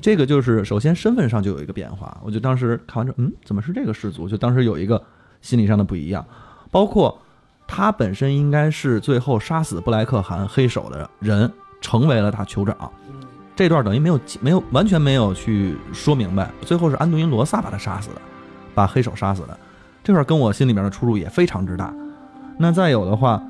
这个就是首先身份上就有一个变化。我就当时看完之后，嗯，怎么是这个氏族？就当时有一个心理上的不一样。包括他本身应该是最后杀死布莱克汗黑手的人，成为了他酋长。这段等于没有没有完全没有去说明白，最后是安东尼罗萨把他杀死的，把黑手杀死的。这块跟我心里面的出入也非常之大。那再有的话，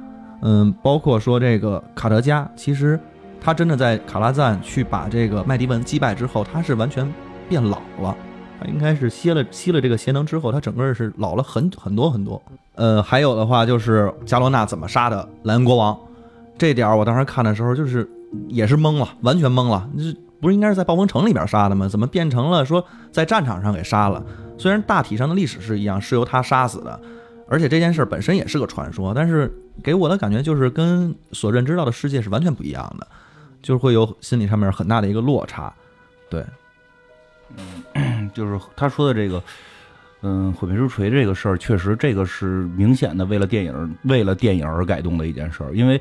嗯，包括说这个卡德加，其实他真的在卡拉赞去把这个麦迪文击败之后，他是完全变老了。他应该是吸了吸了这个邪能之后，他整个是老了很很多很多。呃，还有的话就是加罗纳怎么杀的莱恩国王，这点我当时看的时候就是。也是懵了，完全懵了。这不是应该是在暴风城里边杀的吗？怎么变成了说在战场上给杀了？虽然大体上的历史是一样，是由他杀死的，而且这件事本身也是个传说，但是给我的感觉就是跟所认知到的世界是完全不一样的，就是会有心理上面很大的一个落差。对，嗯，就是他说的这个，嗯，毁灭之锤这个事儿，确实这个是明显的为了电影为了电影而改动的一件事儿，因为。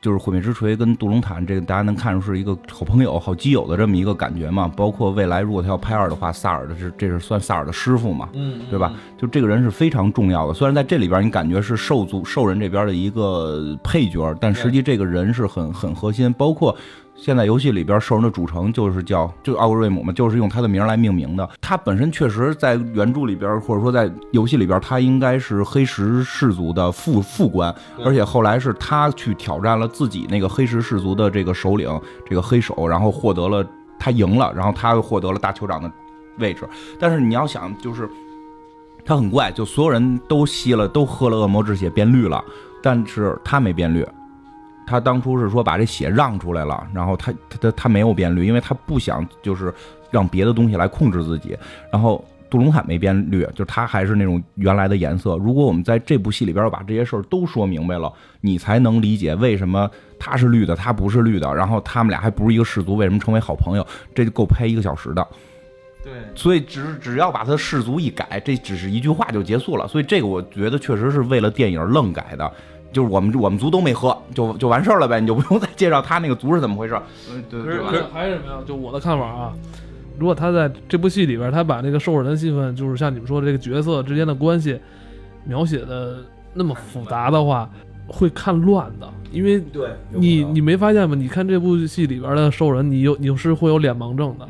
就是毁灭之锤跟杜隆坦，这个大家能看出是一个好朋友、好基友的这么一个感觉嘛。包括未来如果他要拍二的话，萨尔的是这是算萨尔的师傅嘛，嗯，对吧？就这个人是非常重要的。虽然在这里边你感觉是兽族兽人这边的一个配角，但实际这个人是很很核心。包括。现在游戏里边兽人的主城就是叫就奥格瑞姆嘛，就是用他的名来命名的。他本身确实在原著里边，或者说在游戏里边，他应该是黑石氏族的副副官，而且后来是他去挑战了自己那个黑石氏族的这个首领这个黑手，然后获得了他赢了，然后他又获得了大酋长的位置。但是你要想，就是他很怪，就所有人都吸了都喝了恶魔之血变绿了，但是他没变绿。他当初是说把这血让出来了，然后他他他他没有变绿，因为他不想就是让别的东西来控制自己。然后杜隆坦没变绿，就是他还是那种原来的颜色。如果我们在这部戏里边把这些事儿都说明白了，你才能理解为什么他是绿的，他不是绿的。然后他们俩还不是一个氏族，为什么成为好朋友？这就够拍一个小时的。对，所以只只要把他氏族一改，这只是一句话就结束了。所以这个我觉得确实是为了电影愣改的。就是我们我们族都没喝，就就完事儿了呗，你就不用再介绍他那个族是怎么回事。嗯，对对。可是还是什么呀？就我的看法啊，如果他在这部戏里边，他把那个兽人的戏份，就是像你们说的这个角色之间的关系描写的那么复杂的话，会看乱的。因为对你你没发现吗？你看这部戏里边的兽人，你有你是会有脸盲症的。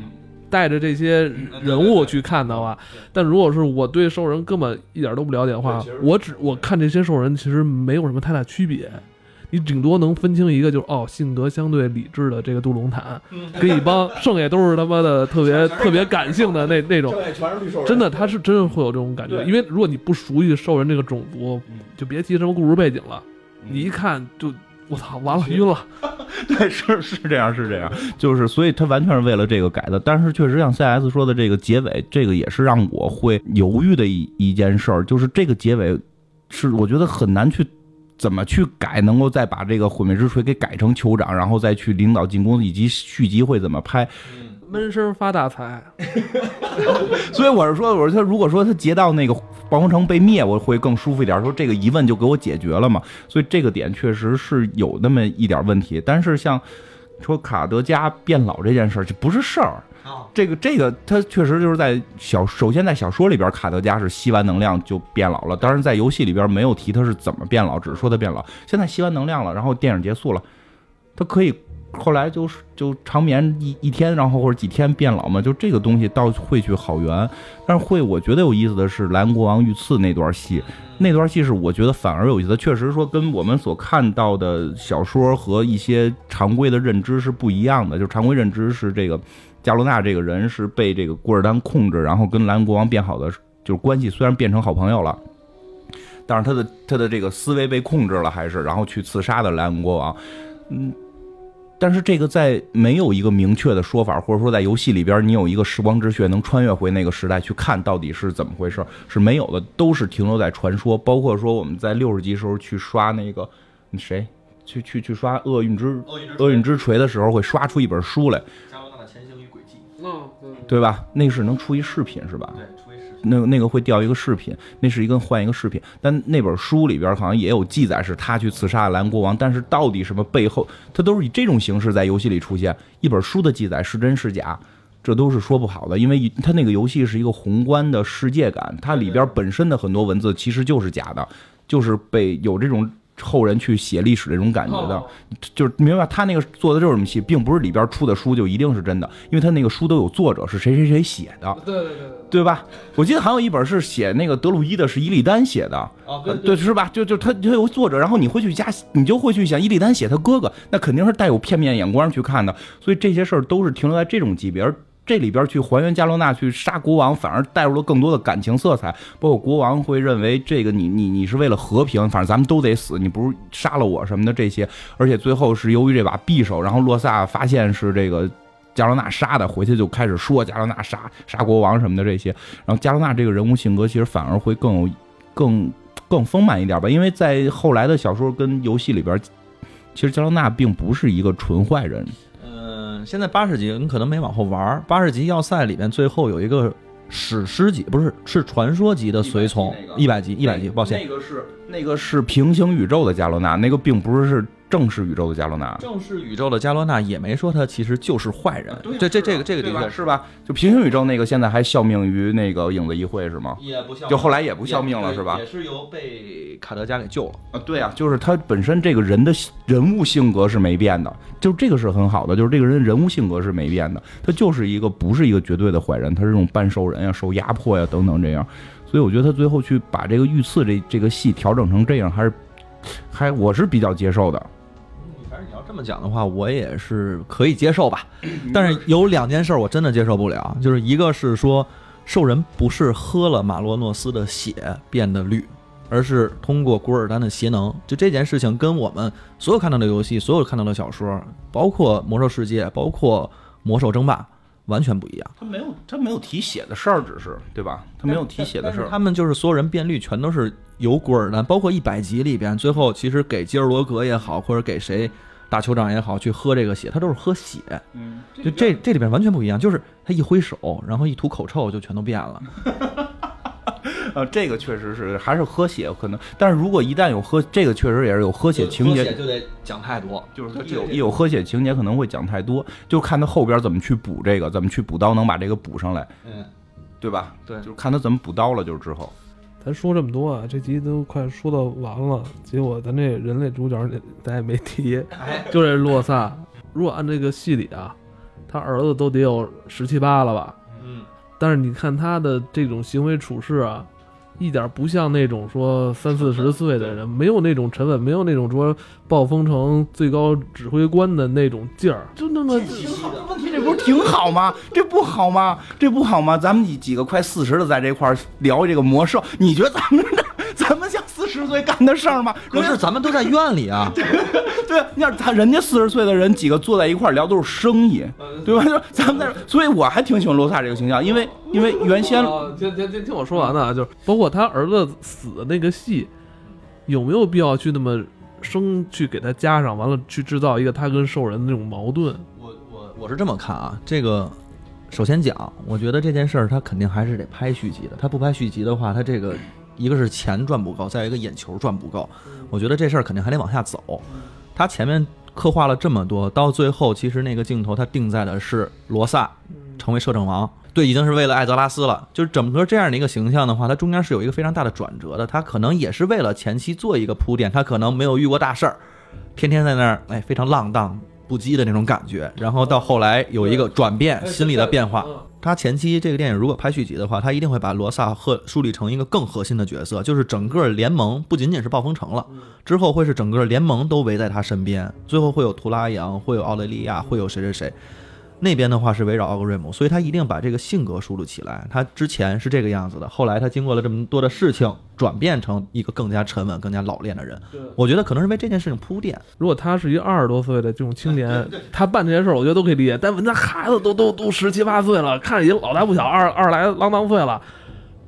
带着这些人物去看的话，但如果是我对兽人根本一点都不了解的话，我只我看这些兽人其实没有什么太大区别，你顶多能分清一个就是哦性格相对理智的这个杜隆坦，跟一帮剩下都是他妈的特别特别感性的那那种，真的他是真的会有这种感觉，因为如果你不熟悉兽人这个种族，就别提什么故事背景了，你一看就。我操，完了，晕了。对，是是这样，是这样，就是，所以他完全是为了这个改的。但是确实像 CS 说的这个结尾，这个也是让我会犹豫的一一件事儿，就是这个结尾是我觉得很难去怎么去改，能够再把这个毁灭之锤给改成酋长，然后再去领导进攻，以及续集会怎么拍。闷声发大财，所以我是说，我说他如果说他劫到那个暴风城被灭，我会更舒服一点。说这个疑问就给我解决了嘛。所以这个点确实是有那么一点问题。但是像说卡德加变老这件事儿，就不是事儿这个这个他确实就是在小首先在小说里边，卡德加是吸完能量就变老了。当然在游戏里边没有提他是怎么变老，只是说他变老。现在吸完能量了，然后电影结束了，他可以。后来就是就长眠一一天，然后或者几天变老嘛，就这个东西倒会去好圆。但是会我觉得有意思的是蓝国王遇刺那段戏，那段戏是我觉得反而有意思。确实说跟我们所看到的小说和一些常规的认知是不一样的。就常规认知是这个加罗纳这个人是被这个古尔丹控制，然后跟蓝国王变好的，就是关系虽然变成好朋友了，但是他的他的这个思维被控制了，还是然后去刺杀的莱恩国王，嗯。但是这个在没有一个明确的说法，或者说在游戏里边你有一个时光之穴能穿越回那个时代去看到底是怎么回事，是没有的，都是停留在传说。包括说我们在六十级时候去刷那个谁，去去去刷厄运之厄运之锤的时候，会刷出一本书来。加罗纳的前行与轨迹。嗯，对吧？那是能出一视频是吧？对。那那个会掉一个饰品，那是一个换一个饰品。但那本书里边好像也有记载，是他去刺杀蓝国王。但是到底什么背后，他都是以这种形式在游戏里出现。一本书的记载是真是假，这都是说不好的，因为他那个游戏是一个宏观的世界感，它里边本身的很多文字其实就是假的，就是被有这种。后人去写历史这种感觉的，就是明白他那个做的就是这么细，并不是里边出的书就一定是真的，因为他那个书都有作者是谁谁谁写的，对对对对吧？我记得还有一本是写那个德鲁伊的，是伊利丹写的，啊对是吧？就就他他有作者，然后你会去加，你就会去想伊利丹写他哥哥，那肯定是带有片面眼光去看的，所以这些事儿都是停留在这种级别。而这里边去还原加罗纳去杀国王，反而带入了更多的感情色彩。包括国王会认为这个你你你是为了和平，反正咱们都得死，你不是杀了我什么的这些。而且最后是由于这把匕首，然后洛萨发现是这个加罗纳杀的，回去就开始说加罗纳杀杀国王什么的这些。然后加罗纳这个人物性格其实反而会更有更更丰满一点吧，因为在后来的小说跟游戏里边，其实加罗纳并不是一个纯坏人。现在八十级你可能没往后玩，八十级要塞里面最后有一个史诗级，不是是传说级的随从，一百级一百级，抱歉，那个是那个是平行宇宙的加罗纳，那个并不是。正式宇宙的加罗纳，正式宇宙的加罗纳也没说他其实就是坏人。这这这个这个的确是吧？就平行宇宙那个现在还效命于那个影子议会是吗？也不效，就后来也不效命了是吧？也是由被卡德加给救了啊！对啊，就是他本身这个人的人物性格是没变的，就这个是很好的，就是这个人人物性格是没变的，他就是一个不是一个绝对的坏人，他是这种半兽人呀、受压迫呀等等这样，所以我觉得他最后去把这个遇刺这这个戏调整成这样，还是还我是比较接受的。这么讲的话，我也是可以接受吧。但是有两件事我真的接受不了，就是一个是说兽人不是喝了马洛诺斯的血变得绿，而是通过古尔丹的邪能。就这件事情跟我们所有看到的游戏、所有看到的小说，包括魔兽世界、包括魔兽争霸，完全不一样。他没有，他没有提血的事儿，只是对吧？他没有提血的事儿。他们就是所有人变绿，全都是由古尔丹，包括一百集里边，最后其实给基尔罗格也好，或者给谁。大酋长也好，去喝这个血，他都是喝血。嗯，就这这里边完全不一样，就是他一挥手，然后一吐口臭，就全都变了。呃，这个确实是还是喝血可能，但是如果一旦有喝，这个确实也是有喝血情节，就得讲太多，就是他有有喝血情节可能会讲太多，就看他后边怎么去补这个，怎么去补刀能把这个补上来，嗯，对吧？对，就是看他怎么补刀了，就是之后。咱说这么多啊，这集都快说到完了，结果咱这人类主角咱也没提，就这洛萨。如果按这个戏里啊，他儿子都得有十七八了吧？嗯。但是你看他的这种行为处事啊，一点不像那种说三四十岁的人，没有那种沉稳，没有那种说暴风城最高指挥官的那种劲儿，就那么。问题这不是挺好吗？这不好吗？这不好吗？咱们几几个快四十的在这块儿聊这个魔兽，你觉得咱们咱们像四十岁干的事儿吗？可是咱们都在院里啊。对，你看他人家四十岁的人几个坐在一块儿聊都是生意，对吧？就咱们在，所以我还挺喜欢罗萨这个形象，因为因为原先听听听听我说完啊，就是包括他儿子死的那个戏，有没有必要去那么生去给他加上，完了去制造一个他跟兽人的那种矛盾？我我我是这么看啊，这个首先讲，我觉得这件事儿他肯定还是得拍续集的。他不拍续集的话，他这个一个是钱赚不够，再一个眼球赚不够。我觉得这事儿肯定还得往下走。他前面刻画了这么多，到最后其实那个镜头他定在的是罗萨成为摄政王，对，已经是为了艾泽拉斯了。就是整个这样的一个形象的话，它中间是有一个非常大的转折的。他可能也是为了前期做一个铺垫，他可能没有遇过大事儿，天天在那儿哎非常浪荡。不羁的那种感觉，然后到后来有一个转变，心理的变化。他前期这个电影如果拍续集的话，他一定会把罗萨和树立成一个更核心的角色，就是整个联盟不仅仅是暴风城了，之后会是整个联盟都围在他身边，最后会有图拉扬，会有奥雷利亚，会有谁谁谁。那边的话是围绕奥格瑞姆，所以他一定把这个性格树立起来。他之前是这个样子的，后来他经过了这么多的事情，转变成一个更加沉稳、更加老练的人。我觉得可能是为这件事情铺垫。如果他是一二十多岁的这种青年，他办这些事儿，我觉得都可以理解。但那孩子都都都十七八岁了，看着也老大不小，二二来郎当岁了，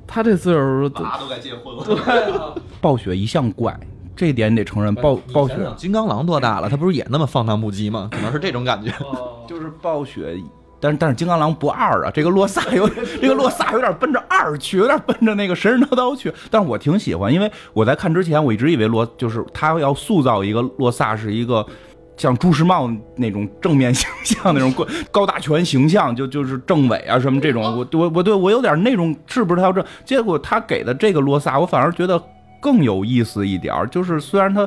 他这岁数，爸都该结婚了。对，暴雪一向怪。这一点你得承认，暴暴雪金刚狼多大了？他不是也那么放荡不羁吗？可能是这种感觉。就是暴雪但是但是金刚狼不二啊，这个洛萨有 这个洛萨有点奔着二去，有点奔着那个神神叨叨去。但是我挺喜欢，因为我在看之前我一直以为洛就是他要塑造一个洛萨是一个像朱时茂那种正面形象那种 高高大全形象，就就是政委啊什么这种。我我我对我有点那种是不是他要这？结果他给的这个洛萨，我反而觉得更有意思一点儿，就是虽然他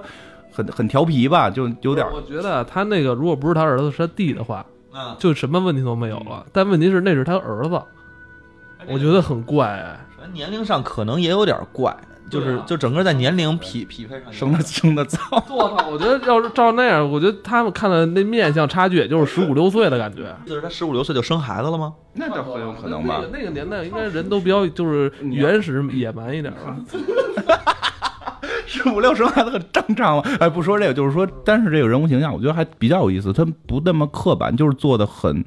很很调皮吧，就有点我觉得他那个如果不是他儿子是他弟的话，嗯，就什么问题都没有了。但问题是那是他儿子，我觉得很怪哎。年龄上可能也有点怪，就是啊就整个在年龄匹匹配上生的生的早。我操！我觉得要是照那样，我觉得他们看的那面相差距也就是十五六岁的感觉。就是他十五六岁就生孩子了吗？那倒很有可能吧那个。年代应该人都比较就是原始野蛮一点吧。十五六生孩子很正常嘛。哎，不说这个，就是说，但是这个人物形象，我觉得还比较有意思，他不那么刻板，就是做的很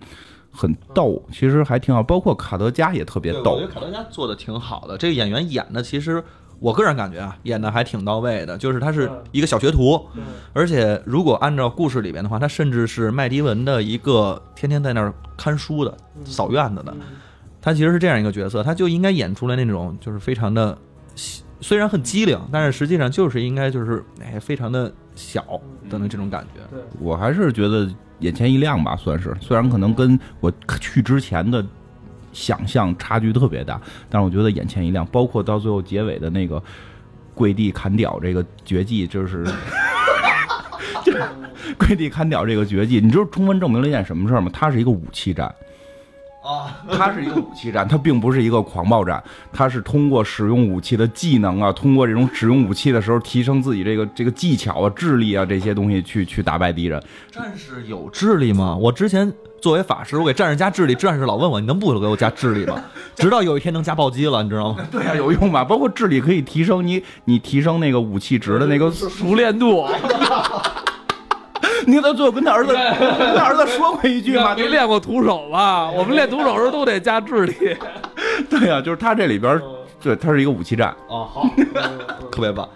很逗，其实还挺好。包括卡德加也特别逗我觉得，卡德加做的挺好的，这个演员演的其实我个人感觉啊，演的还挺到位的。就是他是一个小学徒，而且如果按照故事里边的话，他甚至是麦迪文的一个天天在那儿看书的、扫院子的。他其实是这样一个角色，他就应该演出来那种就是非常的，虽然很机灵，但是实际上就是应该就是哎非常的小的那这种感觉。我还是觉得眼前一亮吧，算是。虽然可能跟我去之前的想象差距特别大，但是我觉得眼前一亮。包括到最后结尾的那个跪地砍屌这个绝技，就是。就是跪地砍屌这个绝技，你知道充分证明了一件什么事儿吗？它是一个武器战，啊，它是一个武器战，它并不是一个狂暴战，它是通过使用武器的技能啊，通过这种使用武器的时候提升自己这个这个技巧啊、智力啊这些东西去去打败敌人。战士有智力吗？我之前作为法师，我给战士加智力，战士老问我你能不给我加智力吗？直到有一天能加暴击了，你知道吗？对啊，有用吧？包括智力可以提升你你提升那个武器值的那个，熟练度，你看他最后跟他儿子跟他儿子说过一句嘛，没练过徒手吧？我们练徒手时候都得加智力。对啊，就是他这里边，对，他是一个武器战。哦，好，特别棒。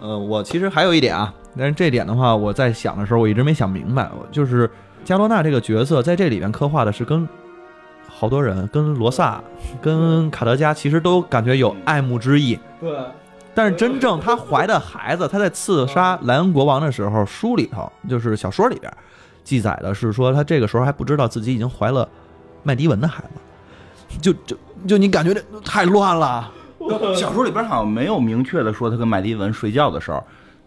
呃，我其实还有一点啊，但是这点的话，我在想的时候，我一直没想明白，就是加罗娜这个角色在这里边刻画的是跟好多人，跟罗萨、跟卡德加其实都感觉有爱慕之意。对，但是真正她怀的孩子，她在刺杀莱恩国王的时候，书里头就是小说里边记载的是说，她这个时候还不知道自己已经怀了麦迪文的孩子，就就就你感觉这太乱了。小说里边好像没有明确的说她跟麦迪文睡觉的时候，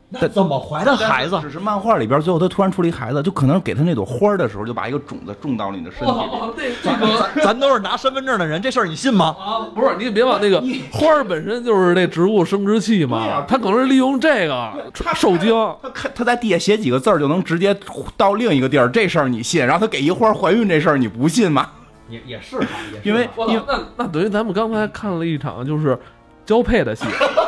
那怎么怀的孩子？只是漫画里边最后他突然出了一孩子，就可能给他那朵花的时候，就把一个种子种到了你的身体里。哇，这这个咱 咱都是拿身份证的人，这事儿你信吗？啊，不是你别往那个花儿本身就是那植物生殖器嘛，他可能是利用这个受精。他看他在地下写几个字儿就能直接到另一个地儿，这事儿你信？然后他给一花怀孕这事儿你不信吗？也也是因为因为，那那等于咱们刚才看了一场就是交配的戏，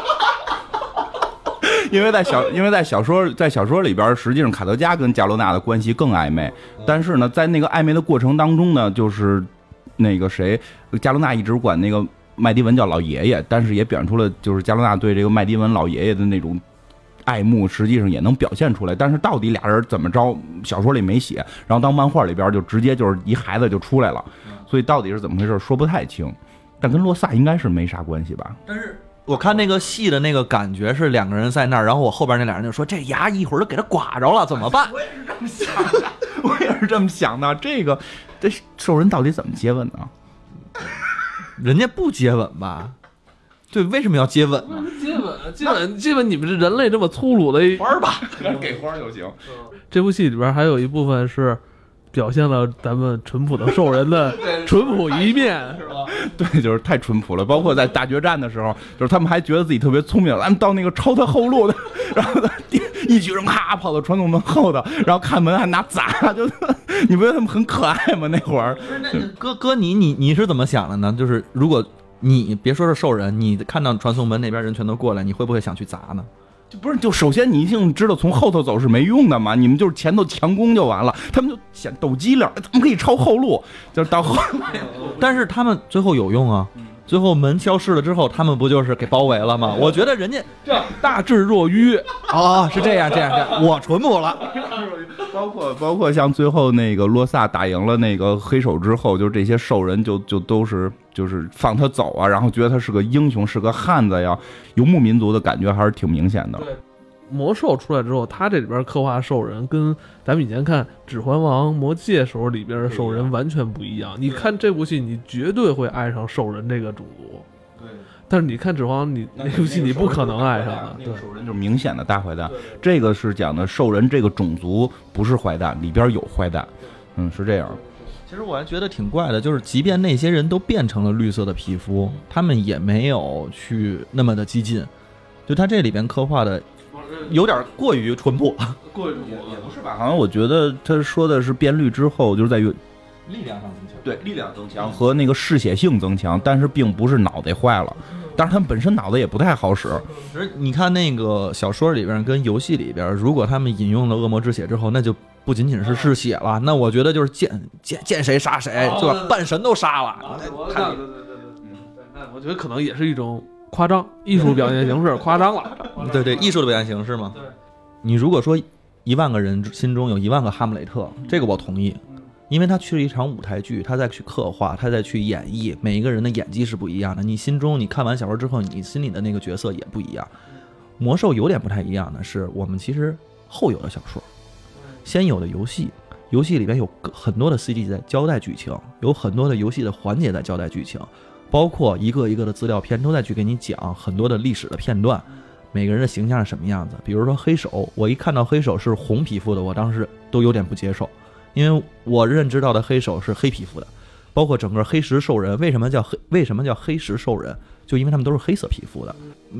因为在小因为在小说在小说里边，实际上卡德加跟加罗娜的关系更暧昧，但是呢，在那个暧昧的过程当中呢，就是那个谁，加罗娜一直管那个麦迪文叫老爷爷，但是也表现出了就是加罗娜对这个麦迪文老爷爷的那种。爱慕实际上也能表现出来，但是到底俩人怎么着，小说里没写，然后当漫画里边就直接就是一孩子就出来了，所以到底是怎么回事说不太清，但跟洛萨应该是没啥关系吧？但是我看那个戏的那个感觉是两个人在那儿，然后我后边那俩人就说这牙一会儿就给他刮着了，怎么办？我也是这么想的，我也是这么想的。这个这兽人到底怎么接吻呢？人家不接吻吧？对，为什么要接吻呢？接吻接吻接吻，你们这人类这么粗鲁的一玩儿吧，给花就行。这部戏里边还有一部分是表现了咱们淳朴的兽人的 淳朴一面，是吧？对，就是太淳朴了。包括在大决战的时候，就是他们还觉得自己特别聪明，咱们到那个抄他后路的，然后他一举人咔跑到传送门后头，然后看门还拿砸，就你不觉得他们很可爱吗？那会儿哥哥你你你是怎么想的呢？就是如果你别说是兽人，你看到传送门那边人全都过来，你会不会想去砸呢？就不是就首先你一定知道从后头走是没用的嘛，你们就是前头强攻就完了。他们就想抖机灵，咱们可以抄后路，就是到后。但是他们最后有用啊，最后门消失了之后，他们不就是给包围了吗？我觉得人家这大智若愚，哦是这样这样这样，我淳朴了。包括包括像最后那个洛萨打赢了那个黑手之后，就这些兽人就就都是就是放他走啊，然后觉得他是个英雄，是个汉子呀，游牧民族的感觉还是挺明显的。对魔兽出来之后，他这里边刻画兽人跟咱们以前看《指环王》《魔戒》时候里边的兽人完全不一样。你看这部戏，你绝对会爱上兽人这个种族。对，但是你看《指环王》，你那部戏你不可能爱上的。对，兽人就是明显的大坏蛋。这个是讲的兽人这个种族不是坏蛋，里边有坏蛋。嗯，是这样。其实我还觉得挺怪的，就是即便那些人都变成了绿色的皮肤，他们也没有去那么的激进。就他这里边刻画的有点过于淳朴，过于也不是吧？好像我觉得他说的是变绿之后，就是在于力量上增强。对力量增强和那个嗜血性增强，但是并不是脑袋坏了。但是他们本身脑子也不太好使。其实你看那个小说里边跟游戏里边，如果他们引用了恶魔之血之后，那就不仅仅是嗜血了，那我觉得就是见见见谁杀谁，哦就把半神都杀了。对对对对对，那我觉得可能也是一种夸张艺术表现形式，夸张了。对对，艺术的表现形式嘛。对，你如果说一万个人心中有一万个哈姆雷特，这个我同意，因为他去了一场舞台剧，他再去刻画，他再去演绎，每一个人的演技是不一样的。你心中你看完小说之后，你心里的那个角色也不一样。魔兽有点不太一样的是，我们其实后有的小说，先有的游戏，游戏里边有很多的 CG 在交代剧情，有很多的游戏的环节在交代剧情，包括一个一个的资料片都在去给你讲很多的历史的片段。每个人的形象是什么样子。比如说黑手，我一看到黑手是红皮肤的，我当时都有点不接受，因为我认知到的黑手是黑皮肤的，包括整个黑石兽人，为什么叫黑？为什么叫黑石兽人？就因为他们都是黑色皮肤的，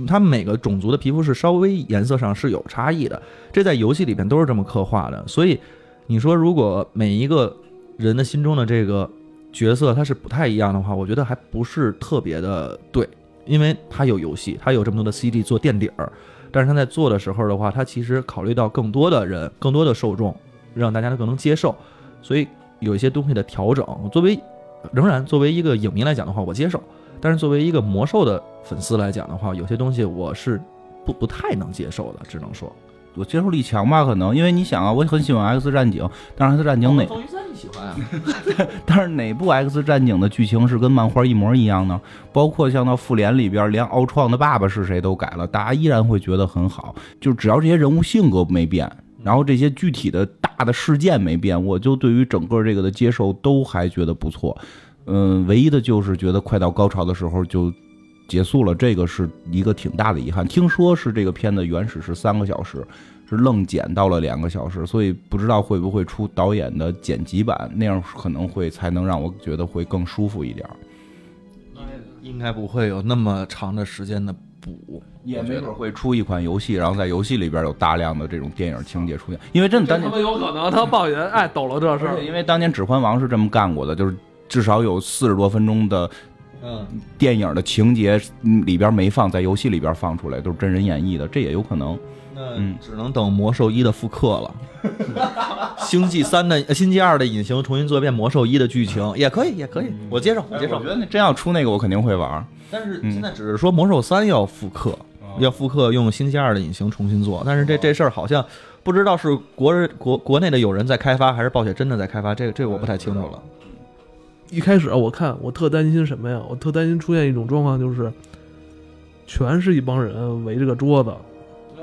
他们每个种族的皮肤是稍微颜色上是有差异的，这在游戏里边都是这么刻画的。所以你说，如果每一个人的心中的这个角色他是不太一样的话，我觉得还不是特别的对。因为他有游戏，他有这么多的 CD 做垫底儿，但是他在做的时候的话，他其实考虑到更多的人、更多的受众，让大家都更能接受，所以有一些东西的调整。作为仍然作为一个影迷来讲的话，我接受；但是作为一个魔兽的粉丝来讲的话，有些东西我是不不太能接受的，只能说。我接受力强吧，可能因为你想啊，我很喜欢 X 战警，但是 X 战警哪，风云三你喜欢啊？但是哪部 X 战警的剧情是跟漫画一模一样呢？包括像到复联里边，连奥创的爸爸是谁都改了，大家依然会觉得很好。就只要这些人物性格没变，然后这些具体的大的事件没变，我就对于整个这个的接受都还觉得不错。嗯，唯一的就是觉得快到高潮的时候就结束了，这个是一个挺大的遗憾。听说是这个片子原始是三个小时，是愣剪到了两个小时，所以不知道会不会出导演的剪辑版，那样可能会才能让我觉得会更舒服一点。应该不会有那么长的时间的补，也没准会出一款游戏，然后在游戏里边有大量的这种电影情节出现，因为真的当年他们有可能他抱怨哎抖了这事儿，因为当年《指环王》是这么干过的，就是至少有四十多分钟的嗯，电影的情节嗯里边没放，在游戏里边放出来，都是真人演绎的，这也有可能。那嗯只能等魔兽一的复刻了。星际三的、呃星际二的隐形重新做一遍魔兽一的剧情也可以，也可以，我接受，我接受我觉。得那真要出那个，我肯定会玩。但是嗯现在只是说魔兽三要复刻，要复刻用星际二的隐形重新做，但是这这事儿好像不知道是国人国国内的有人在开发，还是暴雪真的在开发，这个这个我不太清楚了。一开始啊我看我特担心什么呀？我特担心出现一种状况，就是全是一帮人围着个桌子，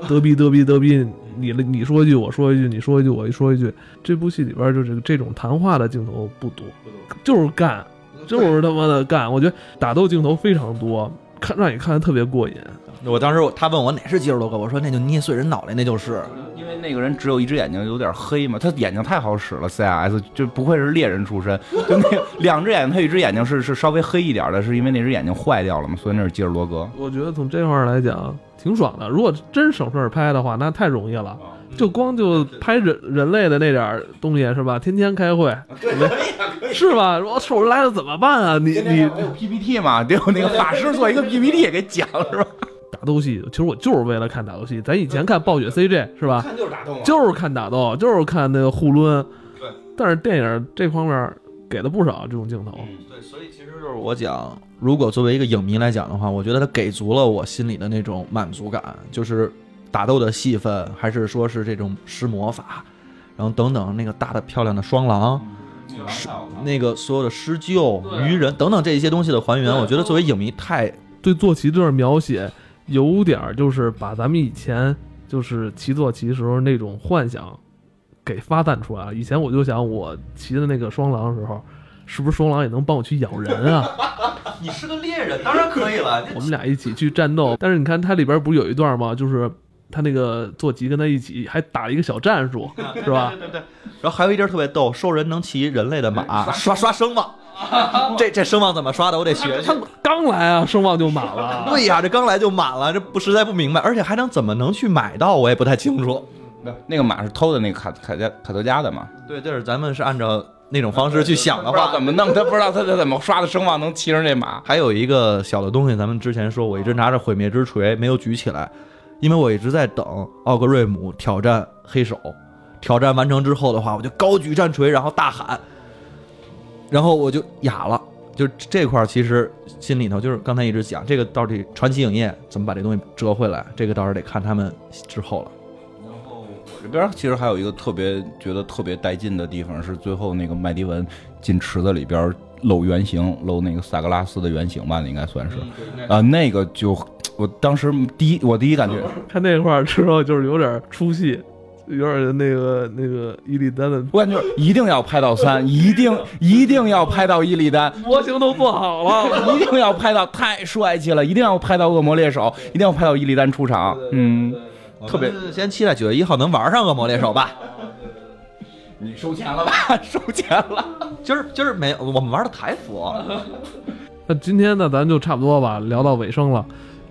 嘚逼嘚逼嘚逼，你你说一句我说一句，你说一句我一说一句。这部戏里边就是这种谈话的镜头不多，就是干，就是他妈的干。我觉得打斗镜头非常多，看让你看的特别过瘾。我当时他问我哪是肌肉罗哥，我说那就捏碎人脑袋，那就是。因为那个人只有一只眼睛有点黑嘛，他眼睛太好使了，CIS 就不愧是猎人出身，就那两只眼睛，他有一只眼睛是是稍微黑一点的，是因为那只眼睛坏掉了嘛，所以那是基尔罗格。我觉得从这块儿来讲挺爽的。如果真省事儿拍的话，那太容易了。就光就拍人人类的那点儿东西是吧？天天开会，是吧？我手人来了怎么办啊？你你还有 PPT 嘛，得有那个法师做一个 PPT 给讲是吧？打斗戏，其实我就是为了看打斗戏。咱以前看暴雪 CG 是吧？就是打斗就是看打斗，就是看那个互抡。对。但是电影这方面给了不少这种镜头。对，所以其实就是我讲，如果作为一个影迷来讲的话，我觉得他给足了我心里的那种满足感，就是打斗的戏份，还是说是这种施魔法，然后等等那个大的漂亮的双狼，是那个所有的施救、对鱼人等等这一些东西的还原，我觉得作为影迷太对坐骑这段描写，有点儿就是把咱们以前就是骑坐骑时候那种幻想给发散出来了。以前我就想，我骑的那个双狼的时候，是不是双狼也能帮我去咬人啊？你是个猎人，当然可以了。我们俩一起去战斗。但是你看它里边不是有一段吗？就是他那个坐骑跟他一起还打了一个小战术，是吧？对 对对。然后还有一地儿特别逗，兽人能骑人类的马，刷刷声望。这这声望怎么刷的？我得学学他。刚来啊，声望就满了。对呀，这刚来就满了，这不实在不明白，而且还能怎么能去买到？我也不太清楚。那个马是偷的那个卡卡加卡德加的嘛？对，就是咱们是按照那种方式去想的话怎。么弄，他不知道他他怎么刷的声望能骑上这马。还有一个小的东西，咱们之前说，我一直拿着毁灭之锤没有举起来，因为我一直在等奥格瑞姆挑战黑手。挑战完成之后的话，我就高举战锤，然后大喊，然后我就哑了。就这块儿，其实心里头就是刚才一直讲，这个到底传奇影业怎么把这东西折回来，这个倒是得看他们之后了。然后我这边其实还有一个特别觉得特别带劲的地方，是最后那个麦迪文进池子里边露原型，露那个萨格拉斯的原型吧，应该算是啊，那个就我当时第一我第一感觉，看那块儿之后，就是有点出戏，有点那个那个伊利丹的我感觉一定要拍到三，一定一定要拍到伊利丹，模型都做好了。一定要拍到太帅气了，一定要拍到恶魔猎手，一定要拍到伊利丹出场，嗯，特别先期待九月一号能玩上恶魔猎手吧。你收钱了吧？收钱了。今儿今儿没有，我们玩的台服。那今天呢，咱就差不多吧，聊到尾声了。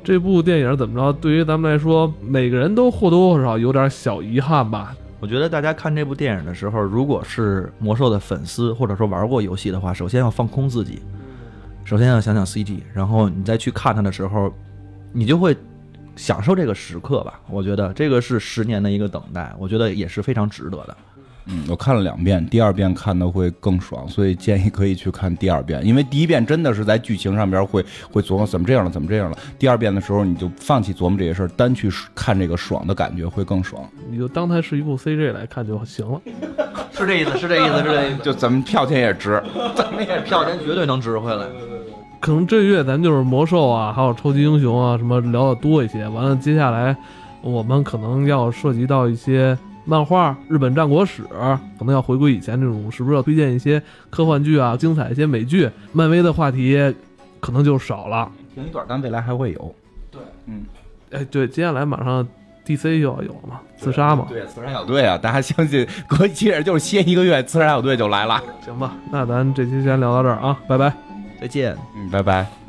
这部电影怎么着？对于咱们来说，每个人都或多或少有点小遗憾吧。我觉得大家看这部电影的时候，如果是魔兽的粉丝，或者说玩过游戏的话，首先要放空自己，首先要想想 CG，然后你再去看它的时候，你就会享受这个时刻吧。我觉得这个是十年的一个等待，我觉得也是非常值得的。嗯，我看了两遍，第二遍看的会更爽，所以建议可以去看第二遍，因为第一遍真的是在剧情上边会会琢磨怎么这样了，怎么这样了。第二遍的时候，你就放弃琢磨这些事儿，单去看这个爽的感觉会更爽。你就当它是一部 CG 来看就行了。是这意思，是这意思，是这意思。就咱们票钱也值。咱们也票钱绝对能值回来。可能这月咱就是魔兽啊，还有超级英雄啊，什么聊的多一些。完了，接下来我们可能要涉及到一些漫画、日本战国史，可能要回归以前这种，是不是要推荐一些科幻剧啊，精彩一些美剧？漫威的话题可能就少了。停一段，但未来还会有。对，嗯，哎，对，接下来马上 DC 又要有了嘛，自杀嘛，对，自杀小队啊，大家相信，隔其实就是歇一个月，自杀小队就来了。行吧，那咱这期先聊到这儿啊，拜拜。再见。嗯，拜拜。